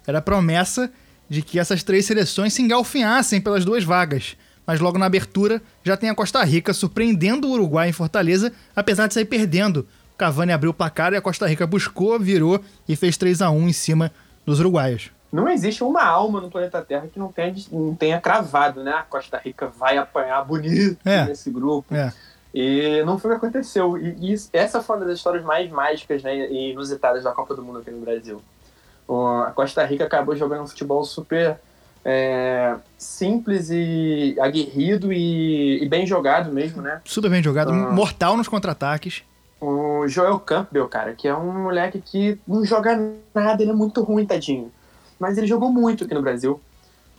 Era a promessa de que essas três seleções se engalfinhassem pelas duas vagas. Mas logo na abertura já tem a Costa Rica surpreendendo o Uruguai em Fortaleza, apesar de sair perdendo. O Cavani abriu o placar e a Costa Rica buscou, virou e fez 3 a 1 em cima dos uruguaios. Não existe uma alma no planeta Terra que não tenha, não tenha cravado, né? A Costa Rica vai apanhar bonito É. nesse grupo. É. E não foi o que aconteceu. E, e essa foi uma das histórias mais mágicas né, e inusitadas da Copa do Mundo aqui no Brasil. O- a Costa Rica acabou jogando um futebol super é, simples e aguerrido e, e bem jogado mesmo, né? Super bem jogado, Ah. mortal nos contra-ataques. O Joel Campbell, cara, que é um moleque que não joga nada, ele é muito ruim, tadinho. Mas ele jogou muito aqui no Brasil.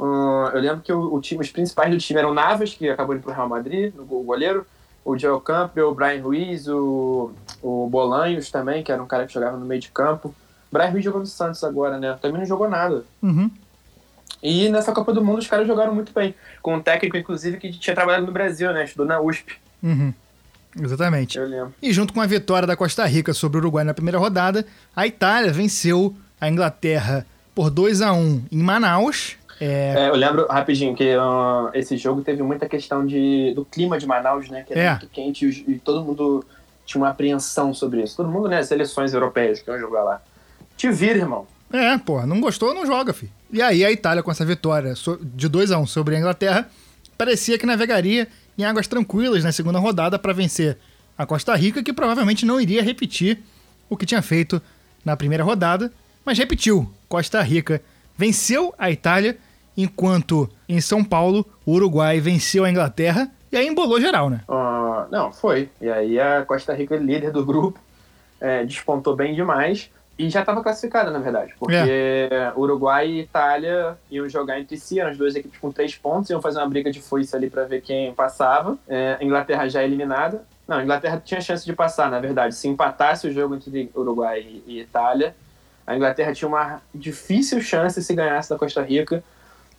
Ah, eu lembro que o, o time, os principais do time eram o Navas, que acabou indo pro Real Madrid, o go- o goleiro, o Joel Campbell, o Brian Ruiz, o, o Bolanhos também, que era um cara que jogava no meio de campo. O Brian Ruiz jogou no Santos agora, né? Também não jogou nada. Uhum. E nessa Copa do Mundo os caras jogaram muito bem. Com um técnico, inclusive, que tinha trabalhado no Brasil, né? Estudou na USP, Uhum. Exatamente. eu lembro. E junto com a vitória da Costa Rica sobre o Uruguai na primeira rodada, a Itália venceu a Inglaterra por 2 a 1 em Manaus. É, É, eu lembro rapidinho que ah, esse jogo teve muita questão de, do clima de Manaus, né? Que era É. muito quente e, e todo mundo tinha uma apreensão sobre isso. Todo mundo, né? Seleções europeias que iam jogar lá. Te vira, irmão. É, pô, não gostou, não joga, filho. E aí a Itália, com essa vitória de 2 a 1 sobre a Inglaterra, parecia que navegaria em águas tranquilas na segunda rodada para vencer a Costa Rica, que provavelmente não iria repetir o que tinha feito na primeira rodada, mas repetiu. Costa Rica venceu a Itália, enquanto em São Paulo o Uruguai venceu a Inglaterra e aí embolou geral, né? Ah, não, foi. E aí a Costa Rica, líder do grupo, é, despontou bem demais. E já estava classificada, na verdade. Porque Uruguai e Itália iam jogar entre si, eram as duas equipes com três pontos, iam fazer uma briga de foice ali para ver quem passava. É, a Inglaterra já eliminada. Não, a Inglaterra tinha chance de passar, na verdade. Se empatasse o jogo entre Uruguai e, e Itália, a Inglaterra tinha uma difícil chance se ganhasse da Costa Rica.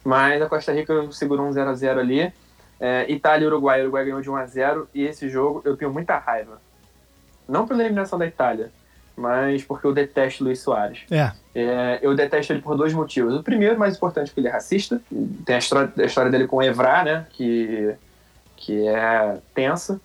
Mas a Costa Rica segurou um 0 a 0 ali. É, Itália e Uruguai. O Uruguai ganhou de 1 a 0 e esse jogo eu tenho muita raiva. Não pela eliminação da Itália, mas porque eu detesto Luiz Soares. É. É, eu detesto ele por dois motivos. O primeiro, mais importante, é que ele é racista. Tem a história, a história dele com o Evra, né? Que, que é tensa.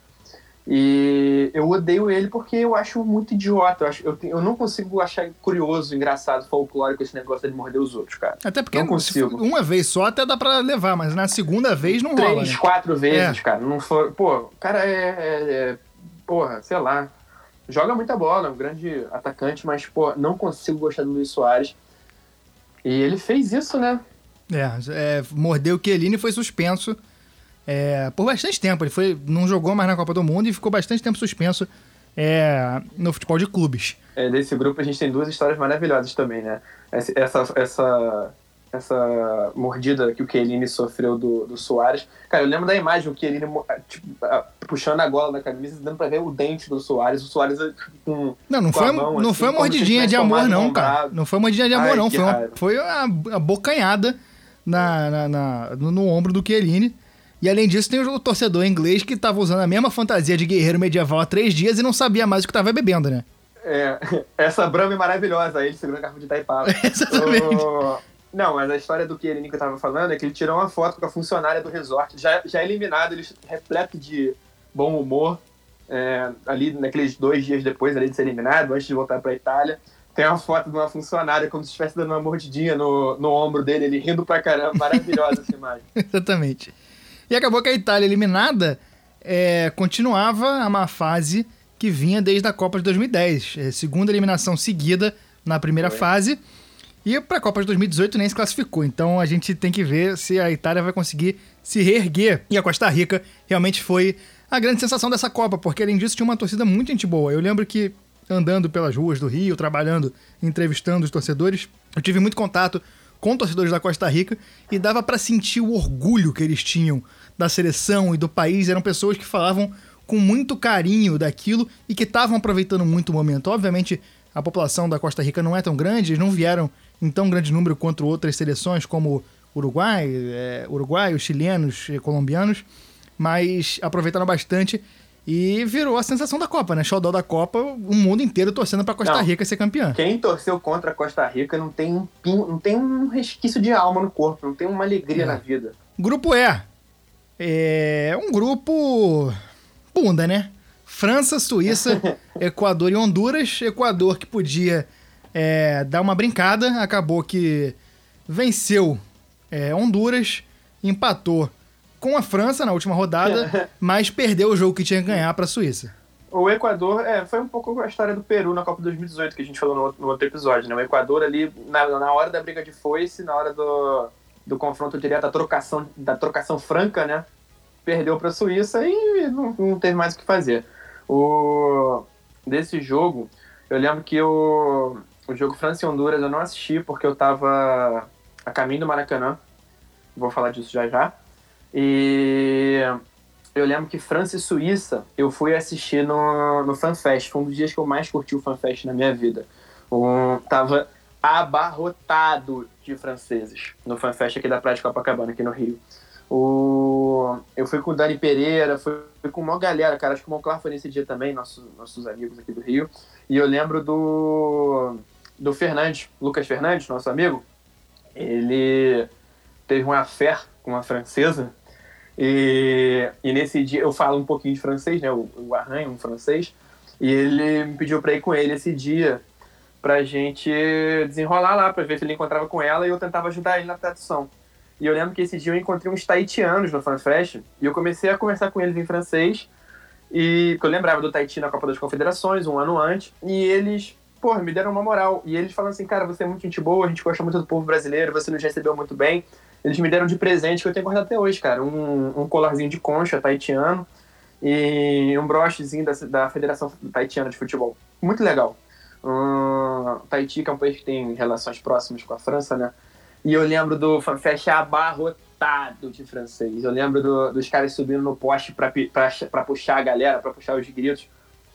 E eu odeio ele porque eu acho muito idiota. Eu, acho, eu, eu não consigo achar curioso, engraçado, folclórico esse negócio dele morder os outros, cara. Até porque Não for consigo. uma vez só até dá pra levar, mas na segunda vez não rola, Três, né? quatro vezes, É. cara. Não foi. Pô, o cara é, é- é- Porra, sei lá. Joga muita bola, é um grande atacante, mas, pô, não consigo gostar do Luiz Soares. E ele fez isso, né? É, é mordeu o Chiellini e foi suspenso é, por bastante tempo. Ele foi, não jogou mais na Copa do Mundo e ficou bastante tempo suspenso é, no futebol de clubes. É, desse grupo a gente tem duas histórias maravilhosas também, né? Essa, essa, essa mordida que o Chiellini sofreu do, do Soares. Cara, eu lembro da imagem, o Chiellini tipo, puxando a gola na camisa, dando pra ver o dente do Soares, o Soares com Não, não foi, mão, não assim, foi uma mordidinha de amor não, cara. Não foi uma mordidinha de amor Ai, não, foi, uma, foi a, a bocanhada na, na, na no, no, ombro do Chiellini. E além disso, tem o torcedor inglês que tava usando a mesma fantasia de guerreiro medieval há três dias e não sabia mais o que tava bebendo, né? É, essa Brahma é maravilhosa, aí ele segurando a garrafa de Taipava. Exatamente. Não, mas a história do que eu tava falando é que ele tirou uma foto com a funcionária do resort, já, já eliminado, ele repleto de bom humor, é, ali naqueles dois dias depois ali de ser eliminado, antes de voltar pra Itália. Tem uma foto de uma funcionária como se estivesse dando uma mordidinha no, no ombro dele, ele rindo pra caramba. Maravilhosa essa imagem. Exatamente. E acabou que a Itália eliminada é, continuava a má fase que vinha desde a Copa de 2010. É, segunda eliminação seguida na primeira Foi. fase e para a Copa de 2018 nem se classificou. Então a gente tem que ver se a Itália vai conseguir se reerguer. E a Costa Rica realmente foi a grande sensação dessa Copa, porque além disso tinha uma torcida muito gente boa. Eu lembro que andando pelas ruas do Rio, trabalhando, entrevistando os torcedores, eu tive muito contato com torcedores da Costa Rica e dava para sentir o orgulho que eles tinham da seleção e do país. Eram pessoas que falavam com muito carinho daquilo e que estavam aproveitando muito o momento. Obviamente, a população da Costa Rica não é tão grande, eles não vieram em tão grande número quanto outras seleções, como Uruguai, é, Uruguai, os chilenos, colombianos, mas aproveitaram bastante e virou a sensação da Copa, né? Xodó da Copa, o mundo inteiro torcendo para Costa não, Rica ser campeã. Quem torceu contra a Costa Rica não tem um, não tem um resquício de alma no corpo, não tem uma alegria é. na vida. Grupo E. É um grupo bunda, né? França, Suíça, Equador e Honduras. Equador que podia é, dar uma brincada, acabou que venceu é, Honduras, empatou com a França na última rodada, mas perdeu o jogo que tinha que ganhar para a Suíça. O Equador é, foi um pouco a história do Peru na Copa 2018 que a gente falou no, no outro episódio, né? O Equador ali na, na hora da briga de foice, na hora do, do confronto direto, da trocação, da trocação franca, né? Perdeu para a Suíça e não, não teve mais o que fazer. O desse jogo, eu lembro que o o jogo França e Honduras eu não assisti porque eu estava a caminho do Maracanã. Vou falar disso já já. E eu lembro que França e Suíça eu fui assistir no, no FanFest. Foi um dos dias que eu mais curti o FanFest na minha vida. Um, tava abarrotado de franceses no FanFest aqui da Praia de Copacabana, aqui no Rio. O... Eu fui com o Dani Pereira, fui, com uma galera, cara. Acho que o Monclar foi nesse dia também, nossos, nossos amigos aqui do Rio. E eu lembro do do Fernandes, Lucas Fernandes, nosso amigo, ele teve uma affair com uma francesa e, e nesse dia eu falo um pouquinho de francês, né, o, arranho, um francês, e ele me pediu para ir com ele esse dia pra gente desenrolar lá, para ver se ele encontrava com ela e eu tentava ajudar ele na tradução. E eu lembro que esse dia eu encontrei uns taitianos no FanFest e eu comecei a conversar com eles em francês e eu lembrava do Tahiti na Copa das Confederações um ano antes e eles me deram uma moral. E eles falam assim, cara, você é muito gente boa, a gente gosta muito do povo brasileiro, você nos recebeu muito bem. Eles me deram de presente, que eu tenho guardado até hoje, cara, um, um colarzinho de concha taitiano e um brochezinho da, da Federação Taitiana de Futebol. Muito legal. Um, Tahiti, que é um país que tem relações próximas com a França, né? E eu lembro do FanFest abarrotado de francês. Eu lembro do, dos caras subindo no poste para puxar a galera, para puxar os gritos.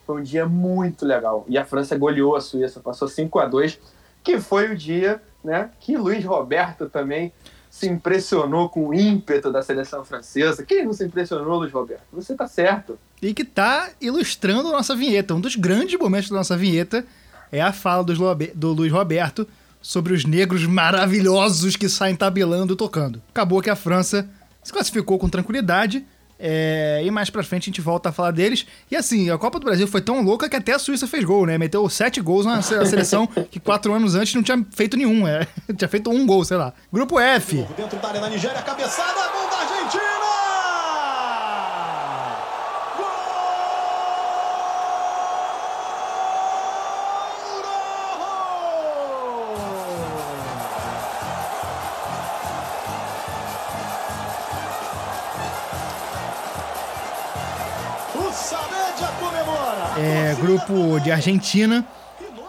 Foi um dia muito legal. E a França goleou a Suíça, passou 5 a 2 que foi o dia né, que Luiz Roberto também se impressionou com o ímpeto da seleção francesa. Quem não se impressionou, Luiz Roberto? Você tá certo. E que tá ilustrando a nossa vinheta. Um dos grandes momentos da nossa vinheta é a fala do, do Luiz Roberto sobre os negros maravilhosos que saem tabelando e tocando. Acabou que a França se classificou com tranquilidade é, e mais pra frente a gente volta a falar deles. E assim, a Copa do Brasil foi tão louca que até a Suíça fez gol, né? Meteu sete gols na seleção que quatro anos antes não tinha feito nenhum. É. tinha feito um gol, sei lá. Grupo F. Dentro da área da Nigéria, cabeçada, gol da grupo de Argentina,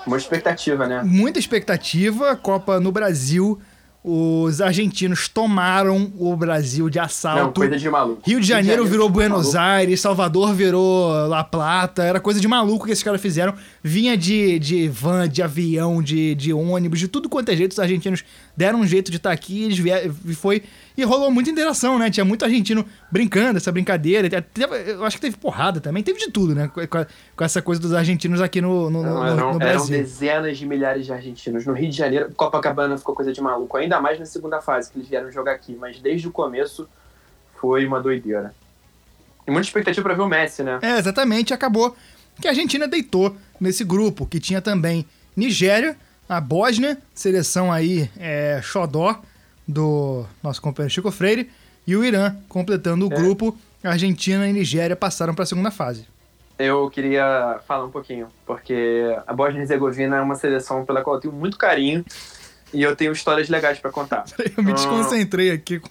Muita expectativa, né? muita expectativa. Copa no Brasil. Os argentinos tomaram o Brasil de Não, assalto. coisa de maluco. Rio de Janeiro virou coisa de Buenos maluco. Aires, Salvador virou La Plata, era coisa de maluco que esses caras fizeram. Vinha de, de van, de avião, de, de ônibus, de tudo quanto é jeito. Os argentinos deram um jeito de estar aqui, eles vieram, e foi. E rolou muita interação, né? Tinha muito argentino brincando, essa brincadeira. Eu acho que teve porrada também, teve de tudo, né? Com, essa coisa dos argentinos aqui no, no, Não, no- eram, no eram Brasil. dezenas de milhares de argentinos. No Rio de Janeiro, Copacabana ficou coisa de maluco. Ainda mais na segunda fase que eles vieram jogar aqui. Mas desde o começo foi uma doideira. E muita expectativa pra ver o Messi, né? É, exatamente, acabou que a Argentina deitou nesse grupo, que tinha também Nigéria, a Bósnia, seleção aí é, xodó do nosso companheiro Chico Freire, e o Irã completando o É. grupo. Argentina e Nigéria passaram para a segunda fase. Eu queria falar um pouquinho, porque a Bósnia e Herzegovina é uma seleção pela qual eu tenho muito carinho e eu tenho histórias legais pra contar. Eu me Ah. desconcentrei aqui com,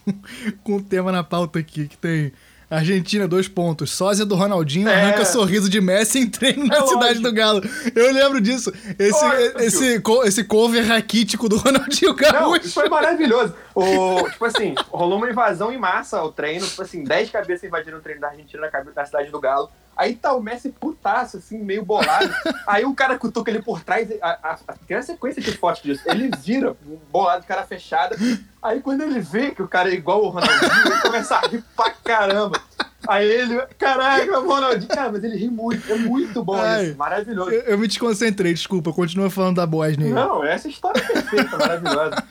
com o tema na pauta aqui, que tem Argentina, dois pontos. Sósia do Ronaldinho É. arranca sorriso de Messi em treino na É cidade lógico. do Galo. Eu lembro disso. Esse, esse, co- esse cover raquítico do Ronaldinho Não, Gaúcho. isso foi maravilhoso. O, tipo assim, rolou uma invasão em massa ao treino. Tipo assim, 10 cabeças invadiram o treino da Argentina na, na cidade do Galo. Aí tá o Messi putaço, assim, meio bolado. Aí o cara cutuca ele por trás. A, a, a- tem uma sequência de fotos disso. Ele vira, bolado, cara fechada. Aí quando ele vê que o cara é igual o Ronaldinho, ele começa a rir pra caramba. Aí ele, caraca, o Ronaldinho. Cara, mas ele ri muito. É muito bom Ai. isso. Maravilhoso. Eu, eu me desconcentrei, desculpa. Continua falando da Bósnia. aí. Não, essa história é perfeita, maravilhosa.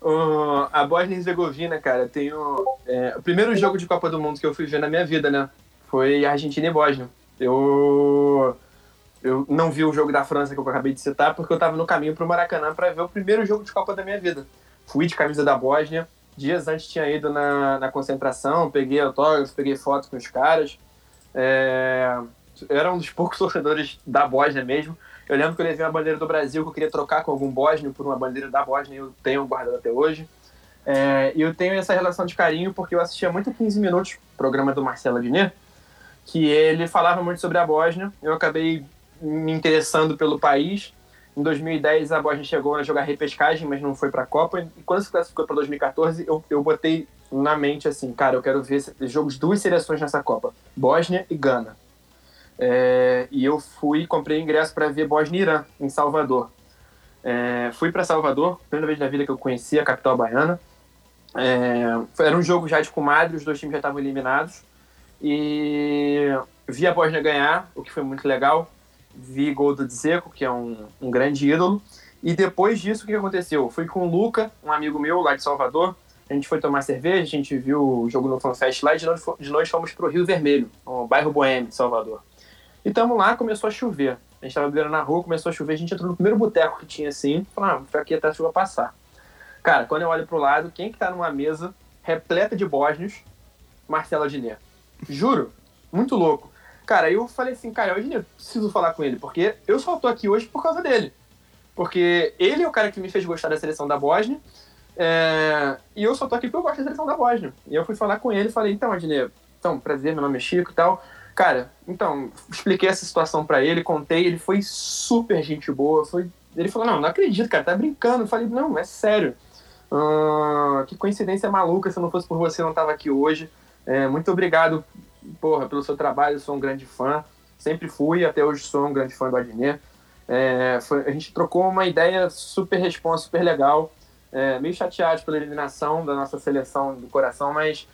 O- a Bósnia e Herzegovina, cara, tem o, é, o primeiro jogo de Copa do Mundo que eu fui ver na minha vida, né? Foi Argentina e Bósnia. Eu, eu não vi o jogo da França que eu acabei de citar porque eu tava no caminho pro Maracanã para ver o primeiro jogo de Copa da minha vida. Fui de camisa da Bósnia. Dias antes tinha ido na, na concentração, peguei autógrafo, peguei foto com os caras. É, era um dos poucos torcedores da Bósnia mesmo. Eu lembro que eu levei uma bandeira do Brasil que eu queria trocar com algum bósnio por uma bandeira da Bósnia e eu tenho guardado até hoje. É, e eu tenho essa relação de carinho porque eu assistia muito 15 Minutos, programa do Marcelo Adnet, que ele falava muito sobre a Bósnia. Eu acabei me interessando pelo país. Em 2010 a Bósnia chegou a jogar repescagem, mas não foi para a Copa. E quando se classificou para 2014, eu, eu botei na mente assim, cara, eu quero ver jogos duas seleções nessa Copa, Bósnia e Gana. É, e eu fui, comprei ingresso para ver Bósnia e Irã, em Salvador. É, fui para Salvador, primeira vez na vida que eu conheci a capital baiana. É, era um jogo já de comadre, os dois times já estavam eliminados. E vi a Bósnia ganhar, o que foi muito legal. Vi gol do Dzeko, que é um, um grande ídolo. E depois disso, o que aconteceu? Fui com o Luca, um amigo meu lá de Salvador. A gente foi tomar cerveja, a gente viu o jogo no FanFest lá e de noite, de noite fomos pro Rio Vermelho, o bairro Boêmio de Salvador. E tamo lá, começou a chover. A gente tava bebendo na rua, começou a chover, a gente entrou no primeiro boteco que tinha assim, falou, ah, aqui até a chuva passar. Cara, quando eu olho pro lado, quem que tá numa mesa repleta de bósnios? Marcelo Adnet. Juro, muito louco. Cara, eu falei assim, cara, eu Adnet, preciso falar com ele, porque eu só tô aqui hoje por causa dele. Porque ele é o cara que me fez gostar da seleção da Bósnia, é, e eu só tô aqui porque eu gosto da seleção da Bósnia. E eu fui falar com ele e falei, então, Adnet, então, prazer, meu nome é Chico e tal. Cara, então, expliquei essa situação pra ele, contei, ele foi super gente boa. Foi... Ele falou, não, não acredito, cara, tá brincando. Eu falei, não, é sério. Ah, que coincidência maluca, se não fosse por você, eu não tava aqui hoje. É, muito obrigado, porra, pelo seu trabalho, eu sou um grande fã. Sempre fui, até hoje sou um grande fã do Adnet. É, foi- a gente trocou uma ideia super responsa, super legal. É, meio chateado pela eliminação da nossa seleção do coração, mas,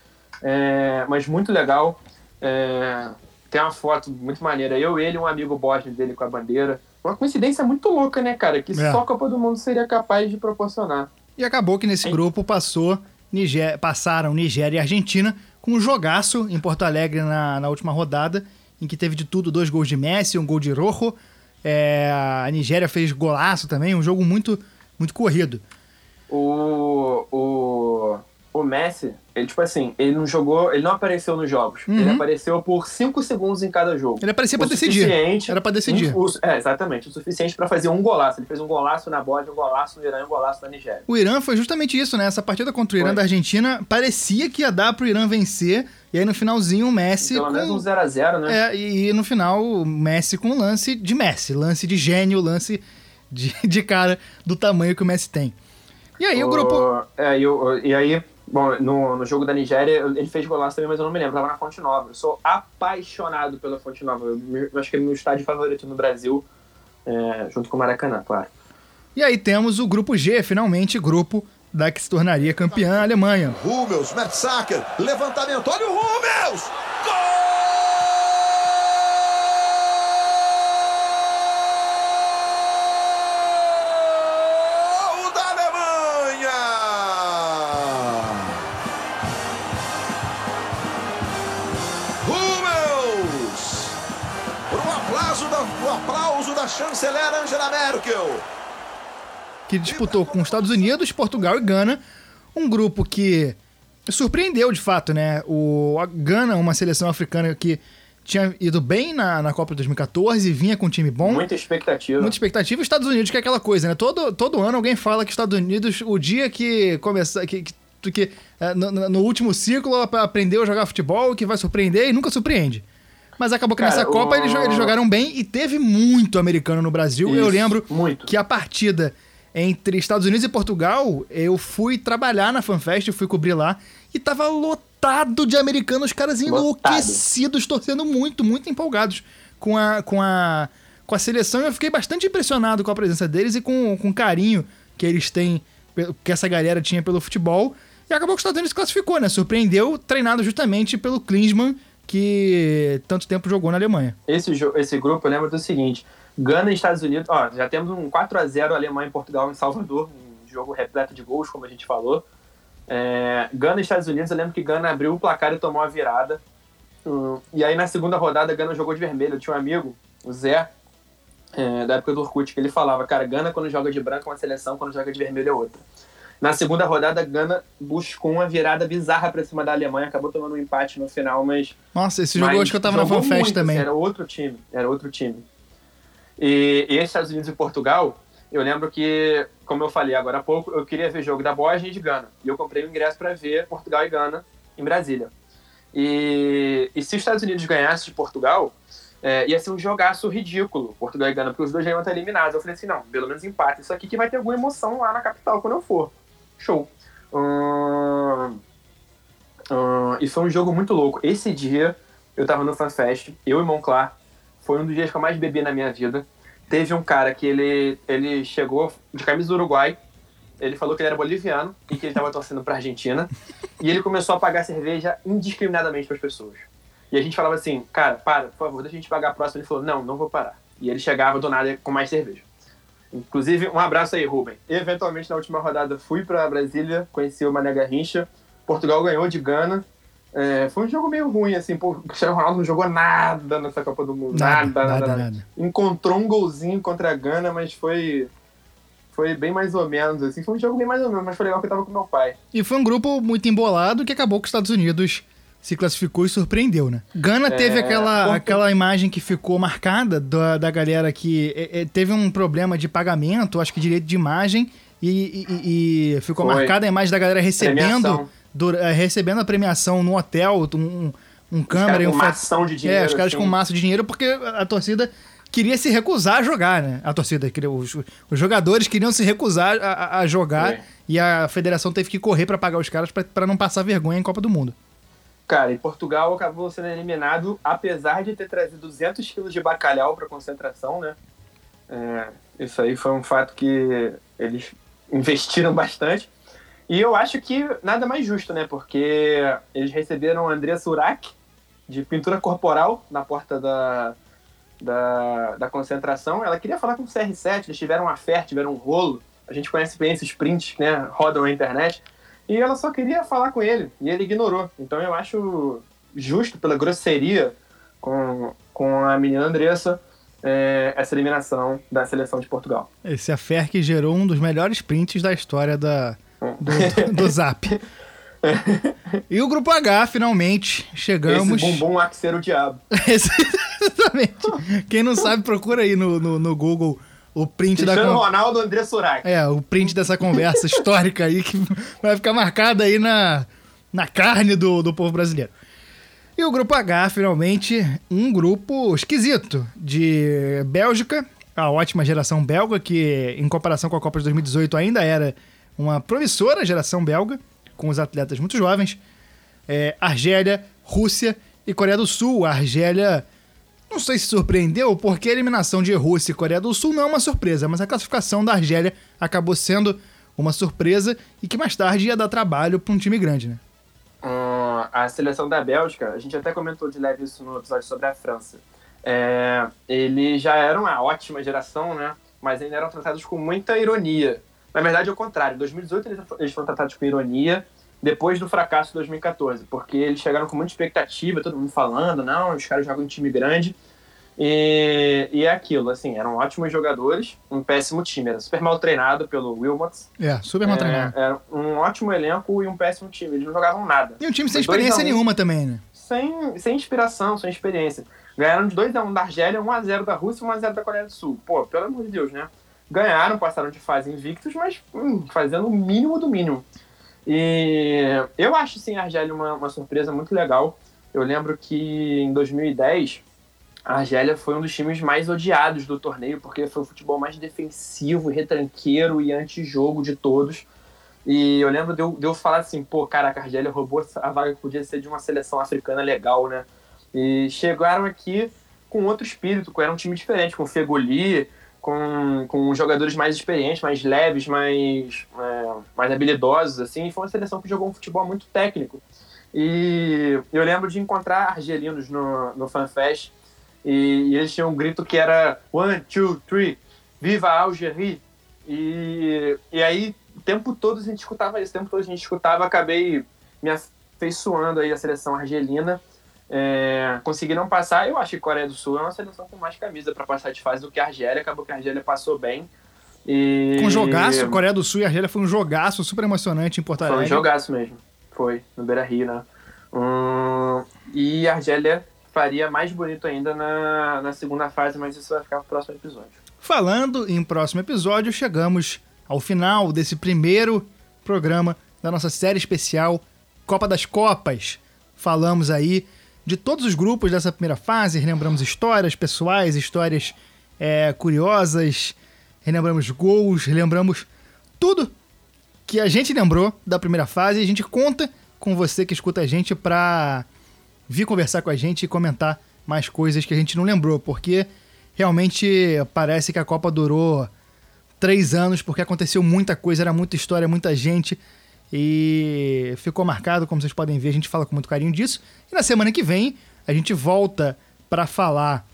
é, mas muito legal. É, tem uma foto muito maneira. Eu, ele e um amigo bósnio dele com a bandeira. Uma coincidência muito louca, né, cara? Que É. só a Copa do Mundo seria capaz de proporcionar. E acabou que nesse grupo passou Nigé- passaram Nigéria e Argentina com um jogaço em Porto Alegre na, na última rodada, em que teve de tudo, dois gols de Messi, um gol de Rojo. É, a Nigéria fez golaço também, um jogo muito, muito corrido. O, o, o Messi, ele, tipo assim, ele não jogou, ele não apareceu nos jogos. Uhum. Ele apareceu por 5 segundos em cada jogo. Ele aparecia pra decidir. Era pra decidir. Um- o- é, exatamente. O suficiente pra fazer um golaço. Ele fez um golaço na Bósnia, um golaço no Irã e um golaço na Nigéria. O Irã foi justamente isso, né? Essa partida contra o Irã Foi. da Argentina parecia que ia dar pro Irã vencer. E aí no finalzinho o Messi. Pelo com... menos um 0x0, né? É, e, e no final o Messi com lance de Messi, lance de gênio, lance de, de cara do tamanho que o Messi tem. E aí o, o grupo. É, e, e aí, bom, no, no jogo da Nigéria, ele fez golaço também, mas eu não me lembro, tava na Fonte Nova. Eu sou apaixonado pela Fonte Nova. Eu, eu acho que é meu estádio favorito no Brasil, é, junto com o Maracanã, claro. E aí temos o grupo G, finalmente, grupo da que se tornaria campeã a Alemanha. Hummels, Mertsacker, levantamento, olha o Hummels! Gol Angela Merkel que disputou com os Estados Unidos, Portugal e Gana. Um grupo que surpreendeu de fato, né? O a Gana, uma seleção africana que tinha ido bem na, na Copa de 2014, vinha com um time bom. Muita expectativa. Muita expectativa. Estados Unidos, que é aquela coisa, né? Todo, todo ano alguém fala que Estados Unidos, o dia que começar. Que, que, que no, no, último ciclo aprendeu a jogar futebol, que vai surpreender e nunca surpreende. Mas acabou que Cara, nessa o... Copa eles, eles, jogaram bem e teve muito americano no Brasil. Isso, Eu lembro muito. que a partida entre Estados Unidos e Portugal, eu fui trabalhar na FanFest, fui cobrir lá, e tava lotado de americanos, os caras enlouquecidos, lotado. torcendo muito, muito empolgados com a, com a, com a seleção. Eu fiquei bastante impressionado com a presença deles e com, com o carinho que eles têm, que essa galera tinha pelo futebol. E acabou que os Estados Unidos classificou, né? Surpreendeu, treinado justamente pelo Klinsmann, que tanto tempo jogou na Alemanha. Esse, esse grupo, eu lembro do seguinte: Gana e Estados Unidos, ó, já temos um 4 a 0 Alemanha e Portugal em Salvador, um jogo repleto de gols, como a gente falou. É, Gana e Estados Unidos, eu lembro que Gana abriu o placar e tomou a virada. Um, e aí na segunda rodada, Gana jogou de vermelho. Eu tinha um amigo, o Zé, é, da época do Orkut, que ele falava, cara, Gana quando joga de branco é uma seleção, quando joga de vermelho é outra. Na segunda rodada, Gana buscou uma virada bizarra pra cima da Alemanha, acabou tomando um empate no final, mas. Nossa, esse jogo acho que eu tava na FanFest também. Era outro time, era outro time. E, e Estados Unidos e Portugal, eu lembro que, como eu falei agora há pouco, eu queria ver jogo da Bósnia e de Gana. E eu comprei o um ingresso para ver Portugal e Gana em Brasília. E, e se os Estados Unidos ganhassem de Portugal, é, ia ser um jogaço ridículo, Portugal e Gana, porque os dois já iam estar eliminados. Eu falei assim, não, pelo menos empate. Isso aqui que vai ter alguma emoção lá na capital quando eu for. Show. Hum, hum, e foi um jogo muito louco. Esse dia, eu tava no FanFest, eu e Monclar, foi um dos dias que eu mais bebi na minha vida. Teve um cara que ele, ele chegou de camisa do Uruguai, ele falou que ele era boliviano e que ele estava torcendo para Argentina. e ele começou a pagar cerveja indiscriminadamente para as pessoas. E a gente falava assim, cara, para, por favor, deixa a gente pagar a próxima. Ele falou, não, não vou parar. E ele chegava do nada com mais cerveja. Inclusive, um abraço aí, Rubem. Eventualmente, na última rodada, fui para Brasília, conheci o Mané Garrincha. Portugal ganhou de Gana. É, foi um jogo meio ruim, assim, pô, o Cristiano Ronaldo não jogou nada nessa Copa do Mundo. Nada nada, nada, nada, nada. Encontrou um golzinho contra a Gana, mas foi. Foi bem mais ou menos, assim. Foi um jogo bem mais ou menos, mas foi legal que eu tava com meu pai. E foi um grupo muito embolado que acabou que os Estados Unidos se classificou e surpreendeu, né? Gana é, teve aquela, aquela imagem que ficou marcada da, da galera que é, é, teve um problema de pagamento, acho que direito de imagem, e, e, e ficou foi. marcada a imagem da galera recebendo. Do, é, recebendo a premiação no hotel, um, um câmera e um maçã de dinheiro. É, os caras assim. com massa de dinheiro, porque a torcida queria se recusar a jogar, né? A torcida, os, os jogadores queriam se recusar a, a jogar é. e a federação teve que correr para pagar os caras para não passar vergonha em Copa do Mundo. Cara, e Portugal acabou sendo eliminado, apesar de ter trazido 200 quilos de bacalhau para concentração, né? É, isso aí foi um fato que eles investiram bastante. E eu acho que nada mais justo, né? Porque eles receberam André Surak, de pintura corporal, na porta da, da, da concentração. Ela queria falar com o CR7, eles tiveram uma fé, tiveram um rolo. A gente conhece bem esses prints, né? Rodam na internet. E ela só queria falar com ele, e ele ignorou. Então eu acho justo, pela grosseria com, com a menina Andressa, é, essa eliminação da seleção de Portugal. Esse affair que gerou um dos melhores prints da história da, do, do, do Zap. E o grupo H, finalmente, chegamos. Esse bumbum que ser o diabo. Exatamente. Quem não sabe, procura aí no, no, no Google o print Cristiano da. Ronaldo André Surak. É, o print dessa conversa histórica aí que vai ficar marcada aí na, na carne do, do povo brasileiro. E o grupo H, finalmente, um grupo esquisito de Bélgica, a ótima geração belga, que em comparação com a Copa de 2018 ainda era uma promissora geração belga, com os atletas muito jovens. É, Argélia, Rússia e Coreia do Sul. A Argélia não sei se surpreendeu, porque a eliminação de Rússia e Coreia do Sul não é uma surpresa, mas a classificação da Argélia acabou sendo uma surpresa e que mais tarde ia dar trabalho para um time grande, né? Hum, a seleção da Bélgica, a gente até comentou de leve isso no episódio sobre a França. É, eles já eram uma ótima geração, né? Mas ainda eram tratados com muita ironia. Na verdade, é o contrário. Em 2018 eles, eles foram tratados com ironia depois do fracasso de 2014, porque eles chegaram com muita expectativa, todo mundo falando, não, os caras jogam em time grande. E, e é aquilo, assim, eram ótimos jogadores, um péssimo time, era super mal treinado pelo Wilmots. É, super mal É, treinado. Era um ótimo elenco e um péssimo time, eles não jogavam nada. E um time sem Foi experiência um. nenhuma também, né? Sem, sem inspiração, sem experiência. Ganharam de 2x1 da Argélia, 1x0 da Rússia e 1x0 da Coreia do Sul. Pô, pelo amor de Deus, né? Ganharam, passaram de fase invictos, mas hum, fazendo o mínimo do mínimo. E eu acho, sim, a Argélia uma, uma surpresa muito legal. Eu lembro que em 2010, a Argélia foi um dos times mais odiados do torneio, porque foi o futebol mais defensivo, retranqueiro e antijogo de todos. E eu lembro de eu, de eu falar assim, pô, caraca, a Argélia roubou a vaga que podia ser de uma seleção africana legal, né? E chegaram aqui com outro espírito, era um time diferente, com Fegoli, com, com jogadores mais experientes, mais leves, mais, é, mais habilidosos, assim. Foi uma seleção que jogou um futebol muito técnico. E eu lembro de encontrar argelinos no, no FanFest e, e eles tinham um grito que era one, two, three, viva a Algérie! E, e aí, o tempo todo a gente escutava isso, o tempo todo a gente escutava, acabei me afeiçoando aí a seleção argelina. É, conseguiram passar, eu acho que a Coreia do Sul é uma seleção com mais camisa para passar de fase do que a Argélia, acabou que a Argélia passou bem. E... Com jogaço, Coreia do Sul e Argélia foi um jogaço super emocionante em Porto Foi Alegre. um jogaço mesmo. Foi, no Beira Rio, né? Hum, e a Argélia faria mais bonito ainda na, na segunda fase, mas isso vai ficar pro próximo episódio. Falando em próximo episódio, chegamos ao final desse primeiro programa da nossa série especial Copa das Copas. Falamos aí de todos os grupos dessa primeira fase, relembramos histórias pessoais, histórias é, curiosas, relembramos gols, relembramos tudo que a gente lembrou da primeira fase. E a gente conta com você que escuta a gente pra vir conversar com a gente e comentar mais coisas que a gente não lembrou, porque realmente parece que a Copa durou três anos, porque aconteceu muita coisa, era muita história, muita gente. E ficou marcado, como vocês podem ver, a gente fala com muito carinho disso. E na semana que vem a gente volta para falar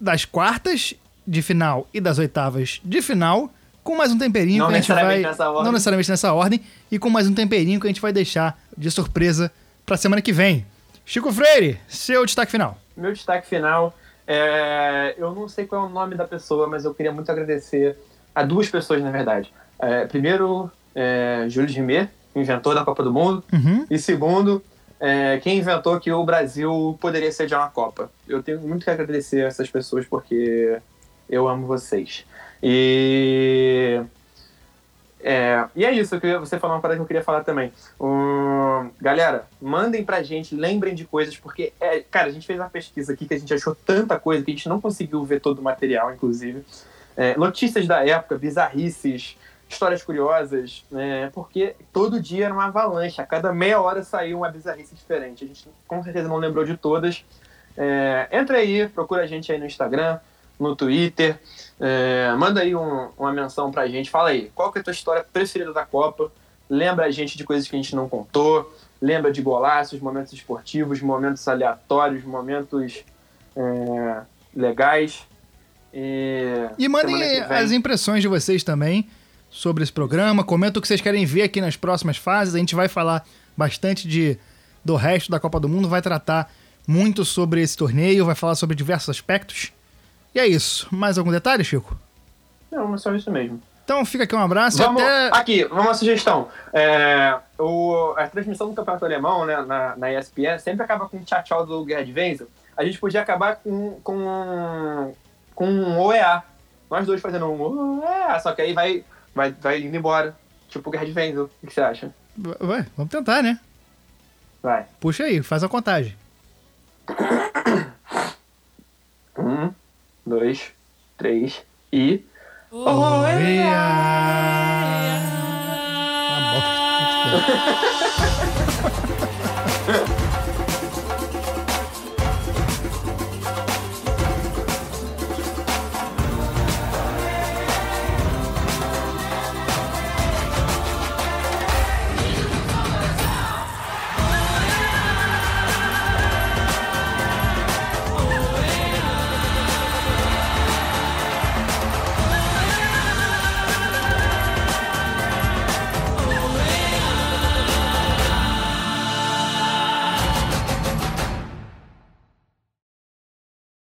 das quartas de final e das oitavas de final, com mais um temperinho Não que a gente vai. necessariamente nessa ordem. Não necessariamente nessa ordem, e com mais um temperinho que a gente vai deixar de surpresa pra semana que vem. Chico Freire, seu destaque final. Meu destaque final é. Eu não sei qual é o nome da pessoa, mas eu queria muito agradecer a duas pessoas, na verdade. É, primeiro, é, Júlio Rimet, inventor da Copa do Mundo. Uhum. E segundo, é, quem inventou que o Brasil poderia sediar uma Copa. Eu tenho muito que agradecer a essas pessoas porque eu amo vocês. E. É, e é isso, eu queria, você falou uma parada que eu queria falar também. Galera, mandem pra gente, lembrem de coisas, porque, é, cara, a gente fez uma pesquisa aqui que a gente achou tanta coisa que a gente não conseguiu ver todo o material, inclusive. É, notícias da época, bizarrices, histórias curiosas, né? Porque todo dia era uma avalanche, a cada meia hora saiu uma bizarrice diferente. A gente com certeza não lembrou de todas. É, entra aí, procura a gente aí no Instagram, no Twitter, é, manda aí um- uma menção pra gente, fala aí, qual que é a tua história preferida da Copa? Lembra a gente de coisas que a gente não contou, lembra de golaços, momentos esportivos, momentos aleatórios, momentos é, legais. E, E mandem as impressões de vocês também sobre esse programa. Comenta o que vocês querem ver aqui nas próximas fases. A gente vai falar bastante de, do resto da Copa do Mundo, vai tratar muito sobre esse torneio, vai falar sobre diversos aspectos. E é isso. Mais algum detalhe, Chico? Não, é só isso mesmo. Então fica aqui um abraço Vamos, até. Aqui, uma sugestão. É, o, a transmissão do Campeonato Alemão né, na, na ESPN sempre acaba com o tchau-tchau do Gerhard Wenzel. A gente podia acabar com, com, com um OEA. Nós dois fazendo um OEA, só que aí vai, vai, vai tá indo embora. Tipo Guerra de Venzo. O que você acha? Vai, vamos tentar, né? Vai. Puxa aí, faz a contagem. Um, dois, três e. Oia! Oia! Tá bom.